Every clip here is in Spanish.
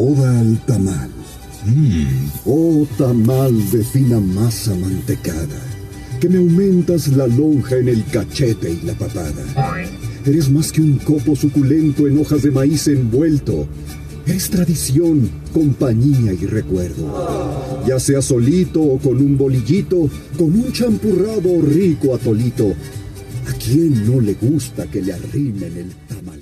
Oda al tamal. Oh tamal de fina masa mantecada, que me aumentas la lonja en el cachete y la papada. Eres más que un copo suculento en hojas de maíz envuelto. Eres tradición, compañía y recuerdo. Ya sea solito o con un bolillito, con un champurrado rico atolito. ¿A quién no le gusta que le arrimen el tamalito?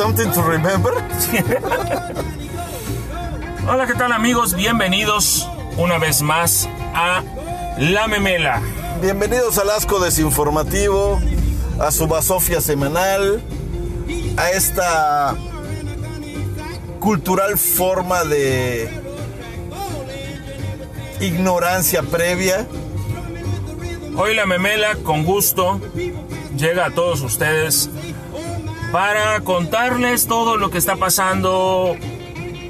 Something to remember. Hola, ¿qué tal amigos? Bienvenidos una vez más a La Memela. Bienvenidos al Asco Desinformativo, a su basofia semanal, a esta cultural forma de ignorancia previa. Hoy La Memela, con gusto, llega a todos ustedes para contarles todo lo que está pasando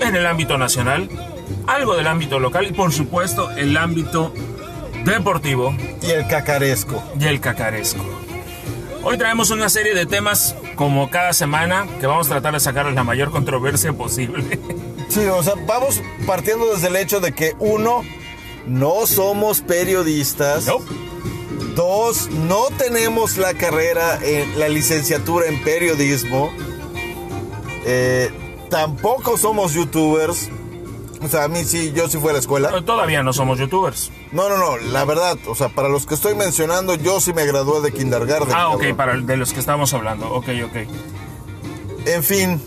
en el ámbito nacional, algo del ámbito local y por supuesto el ámbito deportivo Y el cacaresco. y el cacaresco. Hoy traemos una serie de temas como cada semana que vamos a tratar de sacarles la mayor controversia posible. Sí, o sea, vamos partiendo desde el hecho de que uno, no somos periodistas. No. Dos, no tenemos la carrera, en la licenciatura en periodismo. Eh, tampoco somos youtubers. O sea, a mí sí, yo sí fui a la escuela. Todavía no somos youtubers. No, no, no, la verdad, o sea, para los que estoy mencionando, yo sí me gradué de kindergarten. Ah, ok, cabrón. para de los que estamos hablando. Ok, ok. En fin,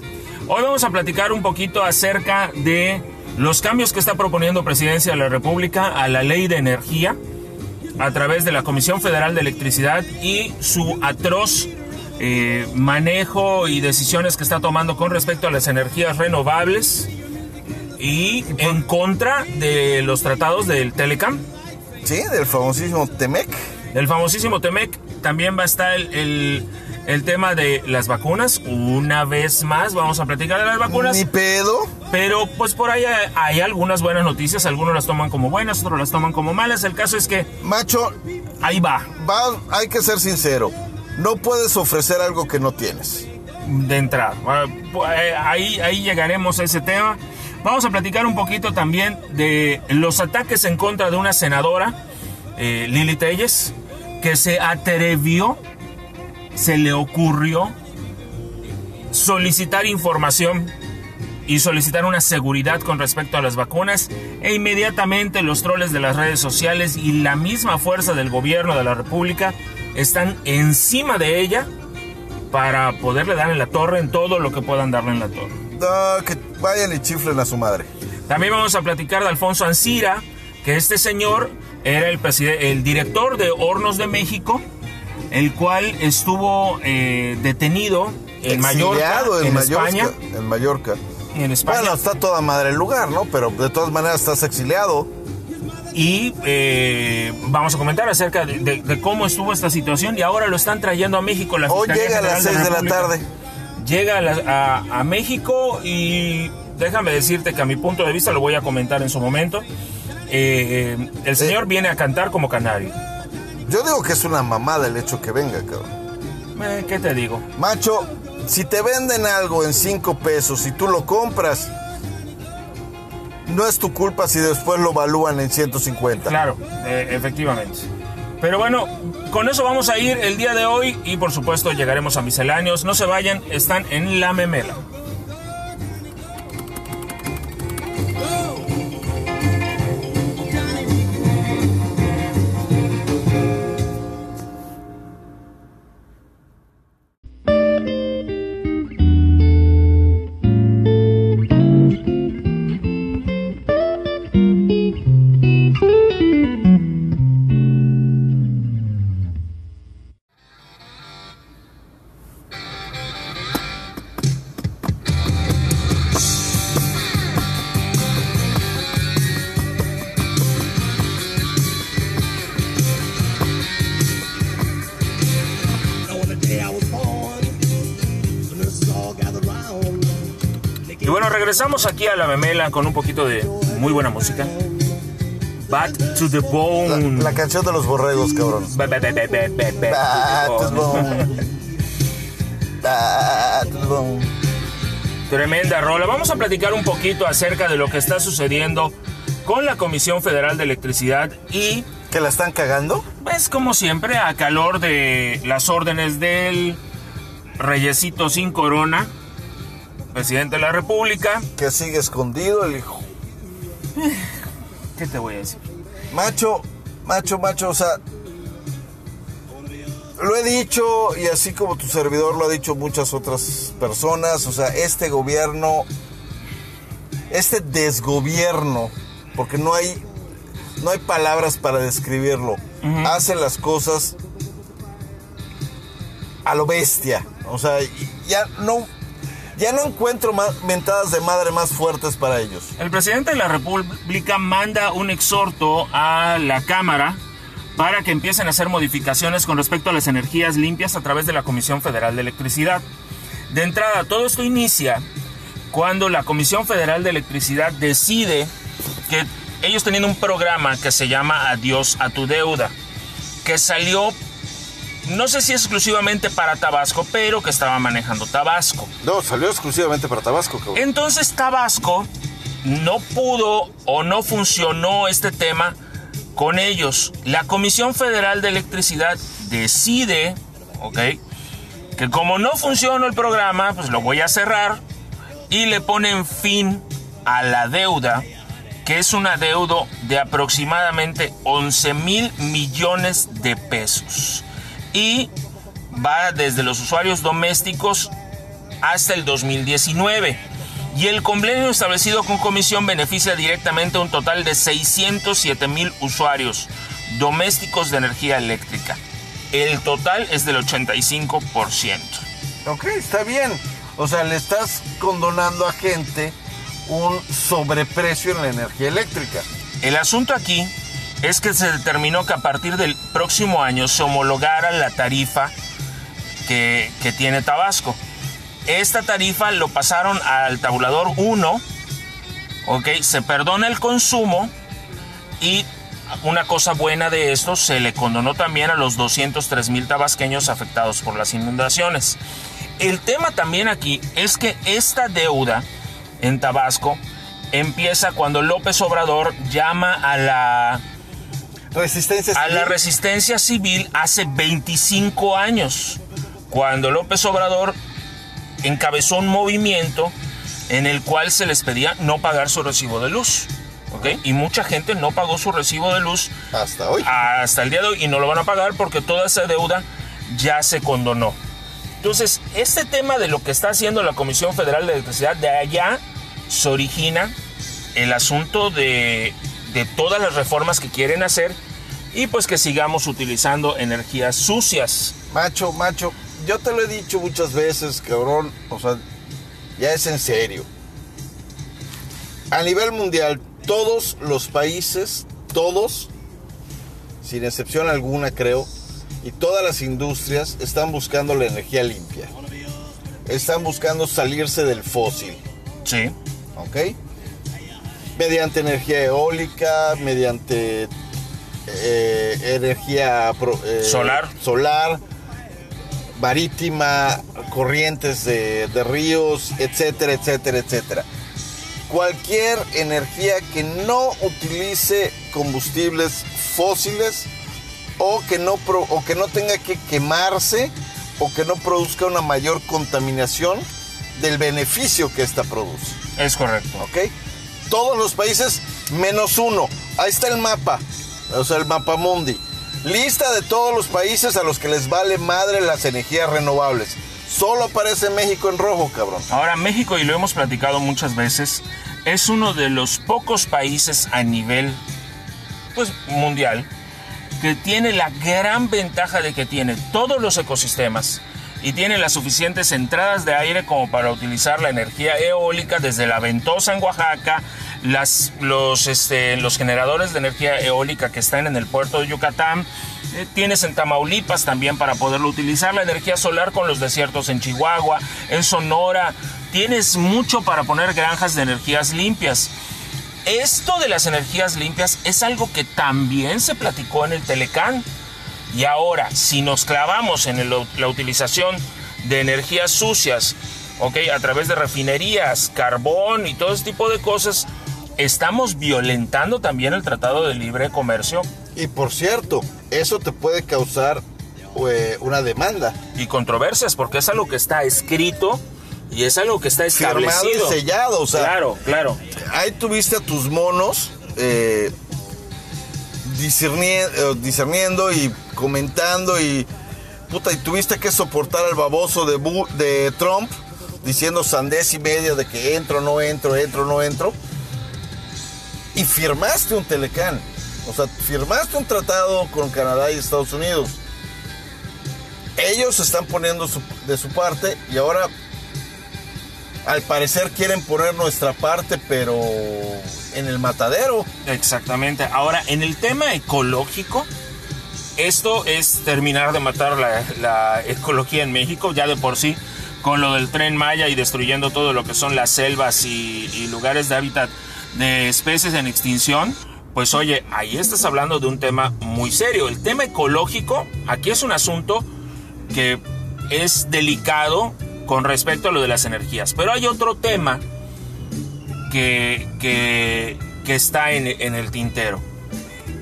Hoy vamos a platicar un poquito acerca de los cambios que está proponiendo Presidencia de la República a la Ley de Energía a través de la Comisión Federal de Electricidad y su atroz eh, manejo y decisiones que está tomando con respecto a las energías renovables y en contra de los tratados del Telecam. sí, del famosísimo Temec. Del famosísimo Temec también va a estar el, el- el tema de las vacunas. Una vez más vamos a platicar de las vacunas. Ni pedo. Pero pues por ahí hay, hay algunas buenas noticias. Algunos las toman como buenas, otros las toman como malas. El caso es que Macho, ahí va. va, hay que ser sincero. No puedes ofrecer algo que no tienes. de entrada. Ah, pu- eh, Ahí, ahí llegaremos a ese tema. Vamos a platicar un poquito también de los ataques en contra de una senadora, eh, Lili Telles, que se atrevió, se le ocurrió solicitar información y solicitar una seguridad con respecto a las vacunas e inmediatamente los troles de las redes sociales y la misma fuerza del gobierno de la República están encima de ella para poderle dar en la torre en todo lo que puedan darle en la torre. Ah, que vayan y chiflen a su madre. También vamos a platicar de Alfonso Ancira, que este señor era el, el director de Hornos de México, el cual estuvo eh, detenido en Mallorca, en, en Mallorca. España. En Mallorca. En España. Bueno, está toda madre el lugar, ¿no? Pero de todas maneras estás exiliado. y eh, vamos a comentar acerca de, de- de cómo estuvo esta situación y ahora lo están trayendo a México. La Hoy llega a las General 6 de la tarde. Llega a, la- a- a México y déjame decirte que a mi punto de vista lo voy a comentar en su momento. eh, el señor viene a cantar como canario. Yo digo que es una mamada el hecho que venga, cabrón. Eh, ¿Qué te digo? Macho, si te venden algo en 5 pesos y tú lo compras, no es tu culpa si después lo evalúan en 150. Claro, eh, efectivamente. Pero bueno, con eso vamos a ir el día de hoy y por supuesto llegaremos a misceláneos. No se vayan, están en la memela. Regresamos aquí a la memela con un poquito de muy buena música. Bad to the bone. la canción de los borregos, cabrón. Ba- ba- ba- ba- ba- ba- ba- Bad to the bone. Bad to the bone. Tremenda rola. Vamos a platicar un poquito acerca de lo que está sucediendo con la Comisión Federal de Electricidad y ¿Que la están cagando? pues como siempre a calor de las órdenes del Reyesito sin corona, presidente de la República. Que sigue escondido el hijo. ¿Qué te voy a decir? Macho, macho, macho, o sea. Lo he dicho y así como tu servidor lo ha dicho muchas otras personas, o sea, este gobierno, este desgobierno, porque no hay, no hay palabras para describirlo, hace las cosas a lo bestia, o sea, ya no, ya no encuentro mentadas de madre más fuertes para ellos. El presidente de la República manda un exhorto a la Cámara para que empiecen a hacer modificaciones con respecto a las energías limpias a través de la Comisión Federal de Electricidad. De entrada, todo esto inicia cuando la Comisión Federal de Electricidad decide que ellos tenían un programa que se llama Adiós a tu deuda, que salió, no sé si exclusivamente para Tabasco, pero que estaba manejando Tabasco. No, salió exclusivamente para Tabasco, cabrón. Entonces Tabasco no pudo o no funcionó este tema con ellos. La Comisión Federal de Electricidad decide, ¿ok? Que como no funcionó el programa, pues lo voy a cerrar y le ponen fin a la deuda, que es una deuda de aproximadamente 11 mil millones de pesos. Y va desde los usuarios domésticos hasta el 2019. Y el convenio establecido con comisión beneficia directamente a un total de 607 mil usuarios domésticos de energía eléctrica. El total es del 85%. Ok, está bien. O sea, le estás condonando a gente un sobreprecio en la energía eléctrica. El asunto aquí es que se determinó que a partir del próximo año se homologara la tarifa que, que tiene Tabasco. Esta tarifa lo pasaron al tabulador 1, ¿ok? Se perdona el consumo y una cosa buena de esto, se le condonó también a los 203 mil tabasqueños afectados por las inundaciones. El tema también aquí es que esta deuda en Tabasco empieza cuando López Obrador llama a la, Resistencia a la civil. resistencia civil hace 25 años, cuando López Obrador encabezó un movimiento en el cual se les pedía no pagar su recibo de luz. ¿ok? Y mucha gente no pagó su recibo de luz Hasta hoy. hasta el día de hoy y no lo van a pagar porque toda esa deuda ya se condonó. Entonces, este tema de lo que está haciendo la Comisión Federal de Electricidad, de allá se origina el asunto de, de todas las reformas que quieren hacer y pues que sigamos utilizando energías sucias. Macho, macho, yo te lo he dicho muchas veces, cabrón. O sea, ya es en serio. A nivel mundial, todos los países, todos, sin excepción alguna creo, y todas las industrias están buscando la energía limpia. Están buscando salirse del fósil. Sí. ¿ok? Mediante energía eólica, mediante eh, energía pro- eh, Solar. solar, marítima, corrientes de, de ríos, etcétera, etcétera, etcétera. Cualquier energía que no utilice combustibles fósiles o que no, pro- o que no tenga que quemarse o que no produzca una mayor contaminación del beneficio que esta produce. Es correcto. ¿ok? Todos los países menos uno. Ahí está el mapa, o sea, el mapa mundi. Lista de todos los países a los que les vale madre las energías renovables. Solo aparece México en rojo, cabrón. Ahora, México, y lo hemos platicado muchas veces, es uno de los pocos países a nivel pues, mundial que tiene la gran ventaja de que tiene todos los ecosistemas y tiene las suficientes entradas de aire como para utilizar la energía eólica desde la ventosa en Oaxaca, los, este, los generadores de energía eólica que están en el puerto de Yucatán, eh, tienes en Tamaulipas también para poderlo utilizar, la energía solar con los desiertos en Chihuahua, en Sonora, tienes mucho para poner granjas de energías limpias. Esto de las energías limpias es algo que también se platicó en el Telecán. Y ahora, si nos clavamos en el- la utilización de energías sucias, ¿ok? A través de refinerías, carbón y todo ese tipo de cosas, estamos violentando también el Tratado de Libre Comercio Y por cierto, eso te puede causar eh, una demanda. y controversias, porque es algo que está escrito y es algo que está Firmado establecido. y sellado, o sea, Claro, claro. ahí tuviste a tus monos eh, eh, discerniendo y comentando y puta y tuviste que soportar al baboso de, de Trump diciendo sandez y media de que entro, no entro, entro, no entro y firmaste un telecán, o sea, firmaste un tratado con Canadá y Estados Unidos. Ellos están poniendo de su parte y ahora al parecer quieren poner nuestra parte, pero en el matadero. Exactamente. Ahora, en el tema ecológico, esto es terminar de matar la, la ecología en México, ya de por sí, con lo del tren Maya y destruyendo todo lo que son las selvas y, y lugares de hábitat de especies en extinción. Pues oye, ahí estás hablando de un tema muy serio. El tema ecológico, aquí es un asunto que es delicado con respecto a lo de las energías. Pero hay otro tema que, está en, en el tintero.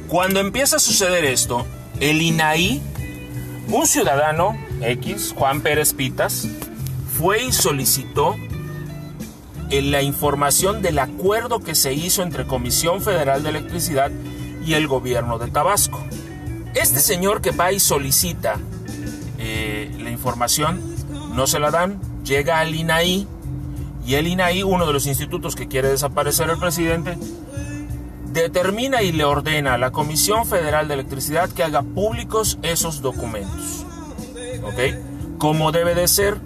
Cuando empieza a suceder esto, el INAI, un ciudadano X, Juan Pérez Pitas, fue y solicitó eh, la información del acuerdo que se hizo entre Comisión Federal de Electricidad y el gobierno de Tabasco. Este señor que va y solicita eh, la información, no se la dan, llega al INAI y el INAI, uno de los institutos que quiere desaparecer el presidente, determina y le ordena a la Comisión Federal de Electricidad que haga públicos esos documentos. ¿Ok? Como debe de ser.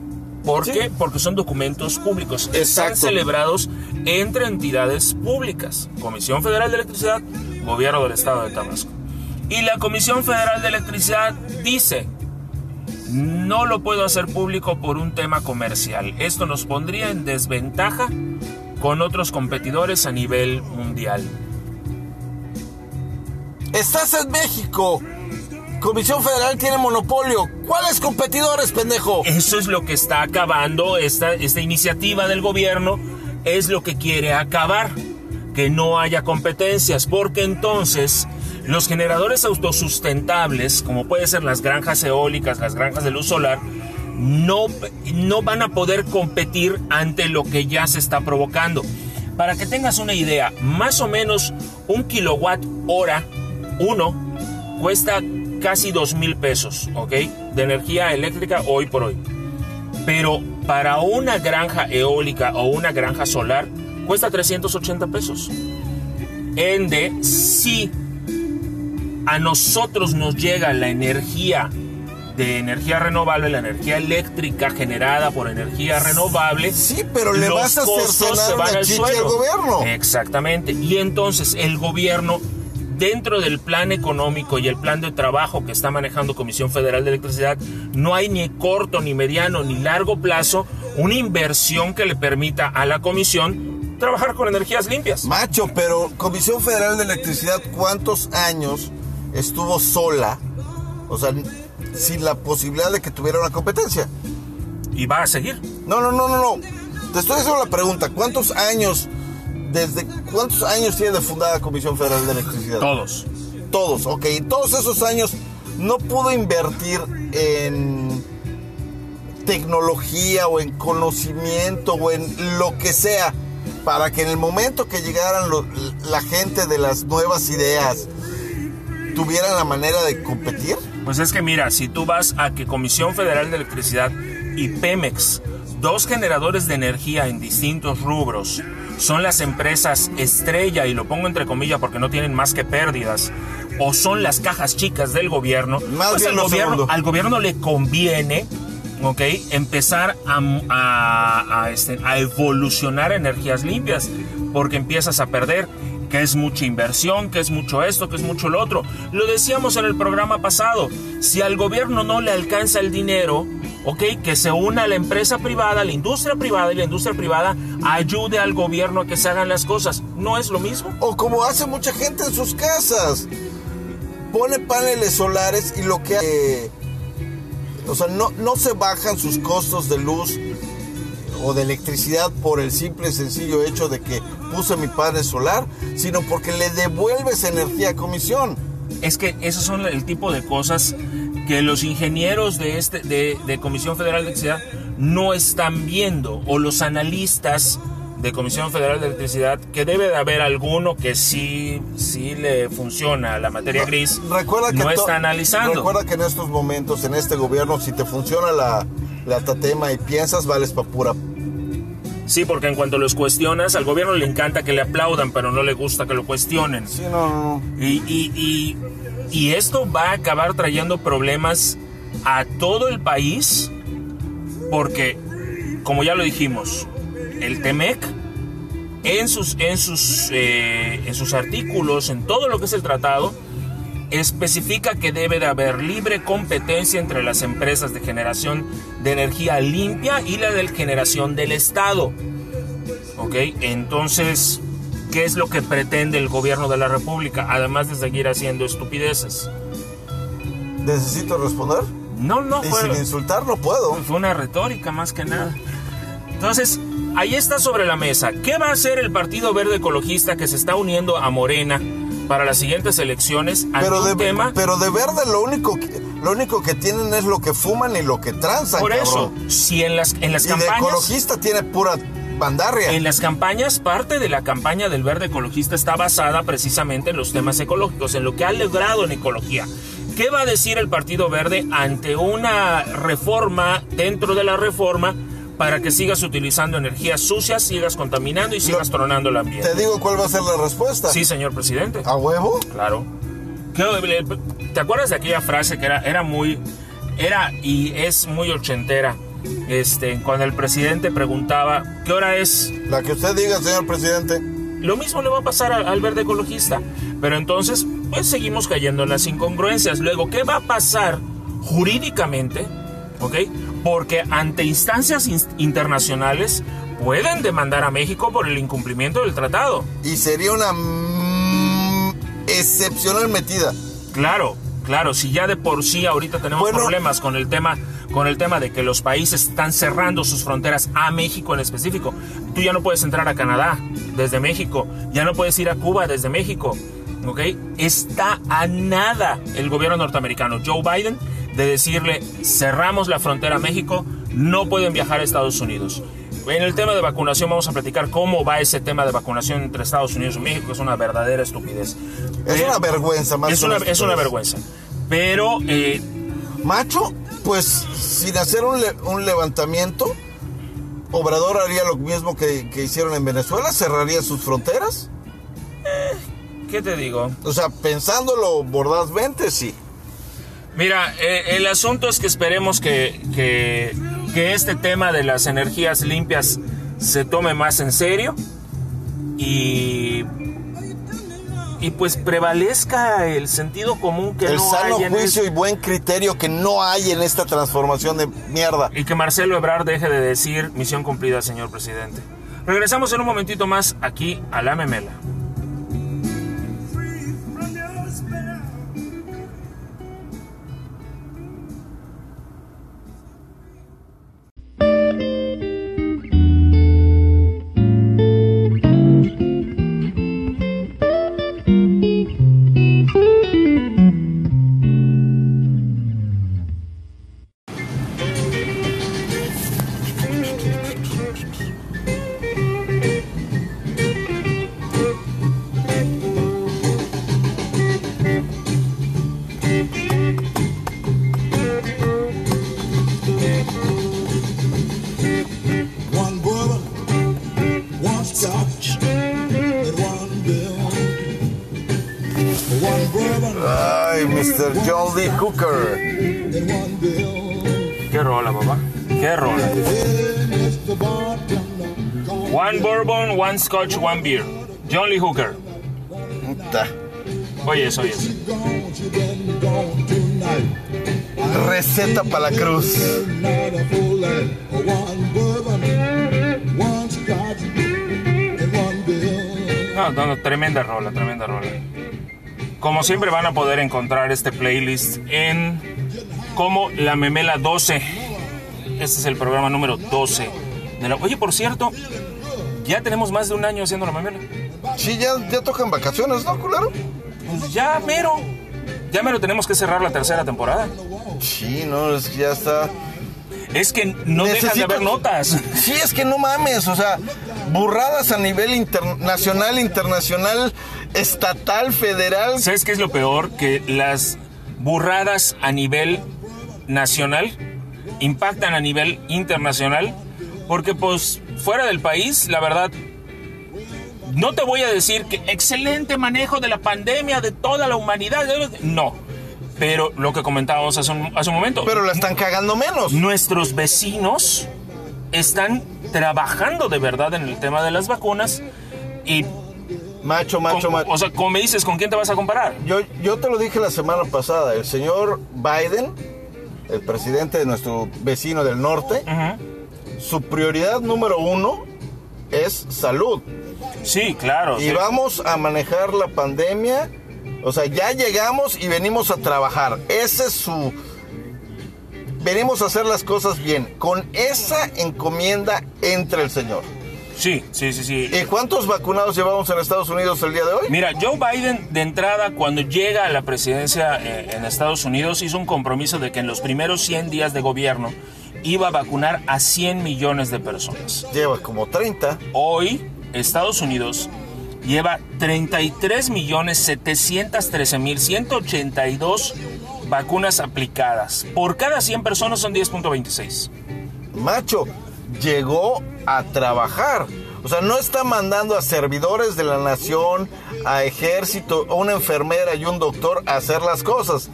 ¿Por Sí. qué? Porque son documentos públicos. Están celebrados entre entidades públicas. Comisión Federal de Electricidad, Gobierno del Estado de Tabasco. Y la Comisión Federal de Electricidad dice, no lo puedo hacer público por un tema comercial. Esto nos pondría en desventaja con otros competidores a nivel mundial. Estás en México. Comisión Federal tiene monopolio. ¿Cuáles competidores, pendejo? Eso es lo que está acabando esta, esta iniciativa del gobierno, es lo que quiere acabar, que no haya competencias, porque entonces los generadores autosustentables, como pueden ser las granjas eólicas, las granjas de luz solar, no, no van a poder competir ante lo que ya se está provocando. Para que tengas una idea, más o menos un kilowatt hora, uno, cuesta casi dos mil pesos, ¿ok? De energía eléctrica hoy por hoy. Pero para una granja eólica o una granja solar cuesta 380 pesos. Ende, si a nosotros nos llega la energía de energía renovable, la energía eléctrica generada por energía renovable. Sí, pero le los vas a hacer costos se van al al gobierno. Exactamente. Y entonces el gobierno, dentro del plan económico y el plan de trabajo que está manejando Comisión Federal de Electricidad, no hay ni corto, ni mediano, ni largo plazo una inversión que le permita a la comisión trabajar con energías limpias. Macho, pero Comisión Federal de Electricidad, ¿cuántos años estuvo sola? O sea, sin la posibilidad de que tuviera una competencia. Y va a seguir. No, no, no, no, no. Te estoy haciendo la pregunta. ¿Cuántos años, desde cuántos años tiene de fundada Comisión Federal de Electricidad? Todos. Todos, ok. Y todos esos años no pudo invertir en tecnología o en conocimiento o en lo que sea para que en el momento que llegaran lo- la gente de las nuevas ideas tuvieran la manera de competir. Pues es que mira, si tú vas a que Comisión Federal de Electricidad y Pemex, dos generadores de energía en distintos rubros, son las empresas estrella, y lo pongo entre comillas porque no tienen más que pérdidas, o son las cajas chicas del gobierno, Más pues al gobierno, al gobierno le conviene ¿ok? empezar a, a- a, este, a evolucionar energías limpias, porque empiezas a perder que es mucha inversión, que es mucho esto, que es mucho lo otro. Lo decíamos en el programa pasado, si al gobierno no le alcanza el dinero, ¿ok? Que se una a la empresa privada, la industria privada y la industria privada ayude al gobierno a que se hagan las cosas. ¿No es lo mismo? O como hace mucha gente en sus casas. Pone paneles solares y lo que hace... O sea, no, no se bajan sus costos de luz o de electricidad por el simple y sencillo hecho de que puse mi panel solar, sino porque le devuelves energía a comisión. Es que esos son el tipo de cosas que los ingenieros de, este, de Comisión Federal de Electricidad no están viendo, o los analistas de Comisión Federal de Electricidad, que debe de haber alguno que sí, sí le funciona la materia gris, Recuerda que no está analizando. Recuerda que en estos momentos, en este gobierno, si te funciona la, la tatema y piensas, vales pa' pura. Sí, porque en cuanto los cuestionas, al gobierno le encanta que le aplaudan, pero no le gusta que lo cuestionen. Sí, no, no, no. Y, y- y- y esto va a acabar trayendo problemas a todo el país porque, como ya lo dijimos, el TEMEC en sus, en sus, eh, en sus artículos, en todo lo que es el tratado, especifica que debe de haber libre competencia entre las empresas de generación de energía limpia y la de generación del Estado. ¿Ok? Entonces, ¿qué es lo que pretende el gobierno de la República? Además de seguir haciendo estupideces. ¿Necesito responder? No, no, Y fue, sin insultar no puedo. fue una retórica más que nada. Entonces, ahí está sobre la mesa. ¿Qué va a hacer el Partido Verde Ecologista que se está uniendo a Morena para las siguientes elecciones ante Pero de, tema? pero de verde lo único, que, lo único que tienen es lo que fuman y lo que transan, Por eso, cabrón. si en las, en las Y de campañas... ecologista tiene pura bandarria. En las campañas, parte de la campaña del verde ecologista está basada precisamente en los temas ecológicos, en lo que ha logrado en ecología. ¿Qué va a decir el Partido Verde ante una reforma dentro de la reforma para que sigas utilizando energías sucias, sigas contaminando y sigas tronando el ambiente? Te digo cuál va a ser la respuesta. Sí, señor presidente. ¿A huevo? Claro. ¿Qué- ¿Te acuerdas de aquella frase que era, era muy, era y es muy ochentera? Este, cuando el presidente preguntaba, ¿qué hora es? La que usted diga, señor presidente. Lo mismo le va a pasar al, al verde ecologista. Pero entonces, pues seguimos cayendo en las incongruencias. Luego, ¿qué va a pasar jurídicamente? ¿Ok? Porque ante instancias in- internacionales pueden demandar a México por el incumplimiento del tratado. Y sería una excepcional metida. Claro, claro, si ya de por sí ahorita tenemos Bueno. problemas con el tema con el tema de que los países están cerrando sus fronteras a México en específico. Tú ya no puedes entrar a Canadá desde México, ya no puedes ir a Cuba desde México. ¿Ok? Está a nada el gobierno norteamericano, Joe Biden, de decirle cerramos la frontera a México, no pueden viajar a Estados Unidos. En el tema de vacunación vamos a platicar cómo va ese tema de vacunación entre Estados Unidos y México, que es una verdadera estupidez. Es una vergüenza más es una, es una vergüenza. Pero eh, Macho, pues sin hacer un, le- un levantamiento, Obrador haría lo mismo que, que hicieron en Venezuela, cerraría sus fronteras. ¿qué te digo? O sea, pensándolo mordazmente, sí. Mira, eh, el asunto es que esperemos que, que, que este tema de las energías limpias se tome más en serio y, y pues prevalezca el sentido común que El no sano hay en juicio el- y buen criterio que no hay en esta transformación de mierda. y que Marcelo Ebrard deje de decir misión cumplida, señor presidente. Regresamos en un momentito más aquí a la memela. Scotch, one beer. John Lee Hooker. Puta. Oye eso, oye eso. Receta para la cruz. No, no, no, tremenda rola, tremenda rola. Como siempre van a poder encontrar este playlist en como La Memela 12. Este es el programa número 12. de la- Oye, por cierto, ya tenemos más de un año haciendo La Memela. Sí, ya, ya tocan vacaciones, ¿no, culero? Pues ya mero. Ya mero tenemos que cerrar la tercera temporada. Sí, no, es que ya está. Es que no dejan de Necesito- haber notas. Sí, es que no mames, o sea, burradas a nivel internacional, internacional, estatal, federal. ¿Sabes qué es lo peor? Que las burradas a nivel nacional impactan a nivel internacional. Porque pues fuera del país, la verdad, no te voy a decir que excelente manejo de la pandemia de toda la humanidad. No. Pero lo que comentábamos hace un, hace un momento. Pero la están cagando menos. nuestros vecinos están trabajando de verdad en el tema de las vacunas. Y, Macho, macho, macho. o sea, como me dices, ¿con quién te vas a comparar? Yo, yo te lo dije la semana pasada, el señor Biden, el presidente de nuestro vecino del norte, Ujú. Su prioridad número uno es salud. Sí, claro. Y sí. vamos a manejar la pandemia. O sea, ya llegamos y venimos a trabajar. Ese es su... Venimos a hacer las cosas bien. Con esa encomienda entre el señor. Sí, sí, sí, sí. ¿Y cuántos vacunados llevamos en Estados Unidos el día de hoy? Mira, Joe Biden de entrada cuando llega a la presidencia eh, en Estados Unidos hizo un compromiso de que en los primeros 100 días de gobierno iba a vacunar a 100 millones de personas. Lleva como 30. Hoy Estados Unidos lleva 33 millones 713 mil 182 vacunas aplicadas. Por cada 100 personas son 10.26. Macho, llegó a trabajar. O sea, no está mandando a servidores de la nación, a ejército, a una enfermera y un doctor a hacer las cosas.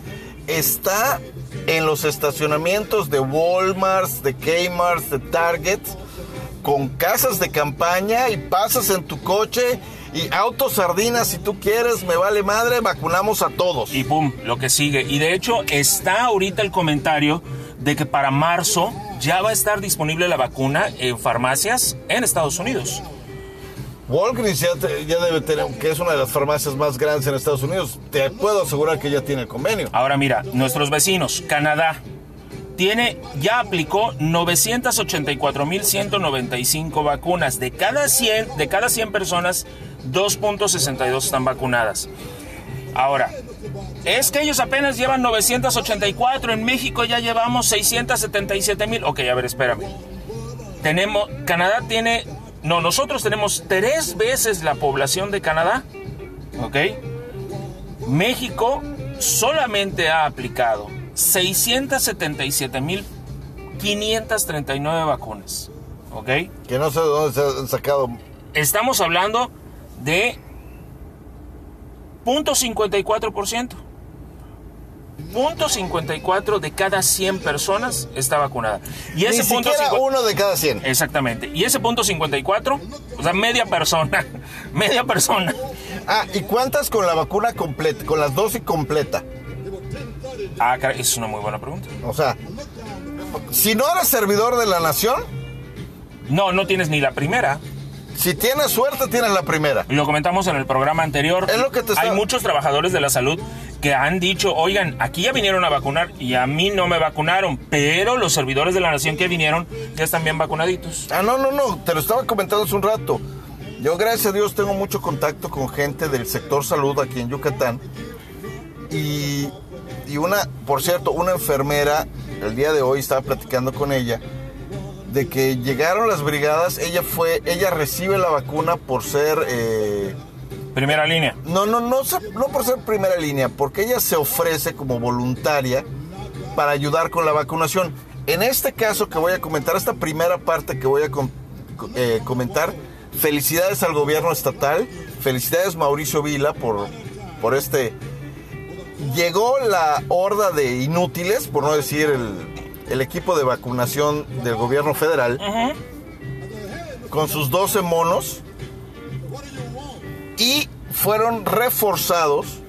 Está en los estacionamientos de Walmart, de Kmart, de Target, con casas de campaña y pasas en tu coche y autos sardinas si tú quieres, me vale madre, vacunamos a todos. Y pum, lo que sigue. Y de hecho está ahorita el comentario de que para marzo ya va a estar disponible la vacuna en farmacias en Estados Unidos. Walgreens ya, debe tener, que es una de las farmacias más grandes en Estados Unidos, te puedo asegurar que ya tiene el convenio. Ahora mira, nuestros vecinos, Canadá, tiene, ya aplicó 984.195 vacunas. De cada 100, de cada 100 personas, 2.62 están vacunadas. Ahora, es que ellos apenas llevan 984, en México ya llevamos 677 mil. Ok, a ver, espérame. Tenemos, Canadá tiene, no, nosotros tenemos tres veces la población de Canadá, ok. México solamente ha aplicado 677 mil 539 vacunas, ok. Que no sé de dónde se han sacado. Estamos hablando de 0.54%. 0.54 de cada 100 personas está vacunada. Y ese Ni punto uno de cada 100. Exactamente. Y ese punto 54, o sea, media persona, media persona. Ah, ¿y cuántas con la vacuna completa, con las dosis completa? Ah, es una muy buena pregunta. O sea, si no eres servidor de la nación, No, no tienes ni la primera. Si tienes suerte, tienes la primera. Lo comentamos en el programa anterior. Es lo que te Hay muchos trabajadores de la salud que han dicho, oigan, aquí ya vinieron a vacunar y a mí no me vacunaron, pero los servidores de la nación que vinieron ya están bien vacunaditos. Ah, no, no, no, te lo estaba comentando hace un rato. Yo, gracias a Dios, tengo mucho contacto con gente del sector salud aquí en Yucatán. Y, y una, por cierto, una enfermera, el día de hoy estaba platicando con ella, de que llegaron las brigadas, ella fue, ella recibe la vacuna por ser, eh, Primera línea. no, no, no, no por ser primera línea, porque ella se ofrece como voluntaria para ayudar con la vacunación. En este caso que voy a comentar, esta primera parte que voy a com- eh, comentar, felicidades al gobierno estatal, felicidades Mauricio Vila por, por este... Llegó la horda de inútiles, por no decir el, el equipo de vacunación del gobierno federal, con sus 12 monos, y fueron reforzados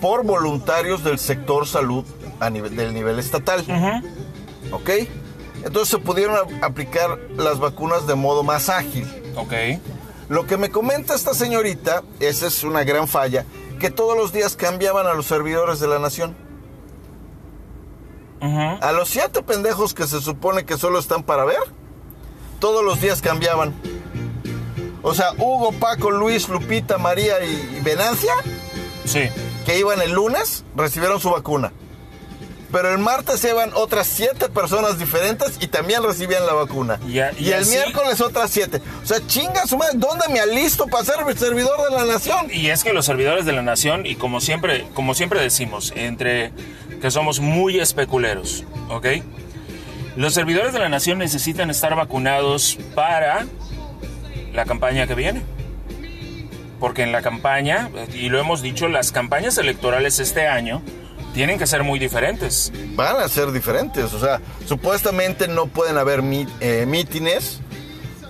por voluntarios del sector salud a nivel, del nivel estatal. ¿Ok? Entonces se pudieron aplicar las vacunas de modo más ágil. Ok. Lo que me comenta esta señorita, esa es una gran falla, que todos los días cambiaban a los servidores de la nación. A los siete pendejos que se supone que solo están para ver, todos los días cambiaban. O sea, Hugo, Paco, Luis, Lupita, María y, y Venancia, Sí. que iban el lunes, recibieron su vacuna. Pero el martes iban otras siete personas diferentes y también recibían la vacuna. Y a- y y el así- miércoles otras siete. O sea, chinga su madre, ¿dónde me alisto para ser servidor de la nación? Y es que los servidores de la nación, y como siempre, como siempre decimos, entre que somos muy especuleros, ¿ok? Los servidores de la nación necesitan estar vacunados para la campaña que viene. Porque en la campaña, y lo hemos dicho, las campañas electorales este año tienen que ser muy diferentes. Van a ser diferentes. O sea, supuestamente no pueden haber eh, mítines,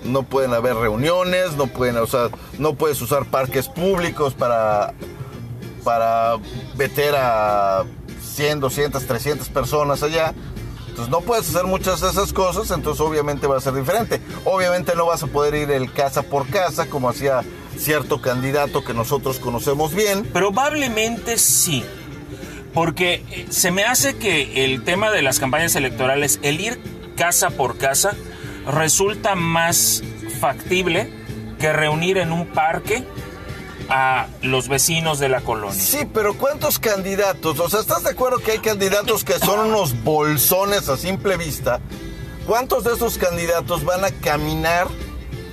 no pueden haber reuniones, no pueden, o sea, no puedes usar parques públicos para, para meter a 100, 200, 300 personas allá. Entonces no puedes hacer muchas de esas cosas, entonces obviamente va a ser diferente. Obviamente no vas a poder ir el casa por casa como hacía cierto candidato que nosotros conocemos bien. Probablemente sí. Porque eh, se me hace que el tema de las campañas electorales, el ir casa por casa, resulta más factible que reunir en un parque a los vecinos de la colonia. Sí, pero ¿cuántos candidatos? O sea, ¿estás de acuerdo que hay candidatos que son unos bolsones a simple vista? ¿Cuántos de esos candidatos van a caminar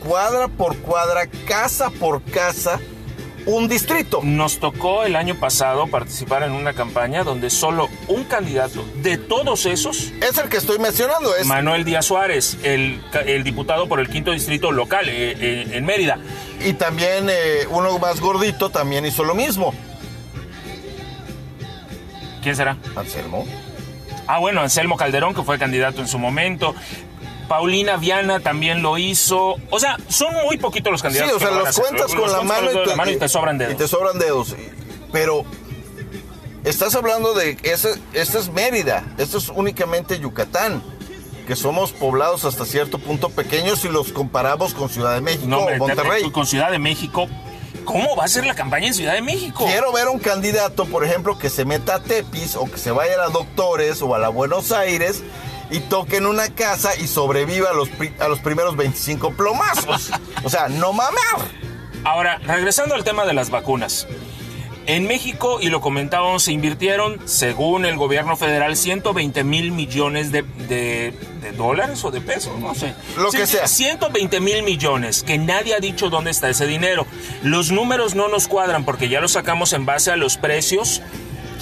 cuadra por cuadra, casa por casa, un distrito? Nos tocó el año pasado participar en una campaña donde solo un candidato de todos esos, Es el que estoy mencionando, es Manuel Díaz Suárez, el, el diputado por el quinto distrito local eh, eh, en Mérida, y también eh, uno más gordito también hizo lo mismo. ¿quién será? Anselmo. Ah, bueno, Anselmo Calderón, que fue candidato en su momento. Paulina Viana también lo hizo. O sea, son muy poquitos los Sí, candidatos. o sea, los cuentas con la mano, y te sobran Y dedos. te sobran dedos. Pero estás hablando de ese, este es Mérida, esto es únicamente Yucatán, que somos poblados hasta cierto punto pequeños si los comparamos con Ciudad de México No, o Monterrey. te- con Ciudad de México. ¿Cómo va a ser la campaña en Ciudad de México? Quiero ver un candidato, por ejemplo, que se meta a Tepis o que se vaya a la Doctores o a la Buenos Aires y toque en una casa y sobreviva a los, pri- a los primeros 25 plomazos. O sea, no mames. Ahora, regresando al tema de las vacunas. En México, y lo comentábamos, se invirtieron, según el gobierno federal, 120 mil millones de, de- de dólares o de pesos, no sé. Lo que sea. 120 mil millones, que nadie ha dicho dónde está ese dinero. Los números no nos cuadran porque ya los sacamos en base a los precios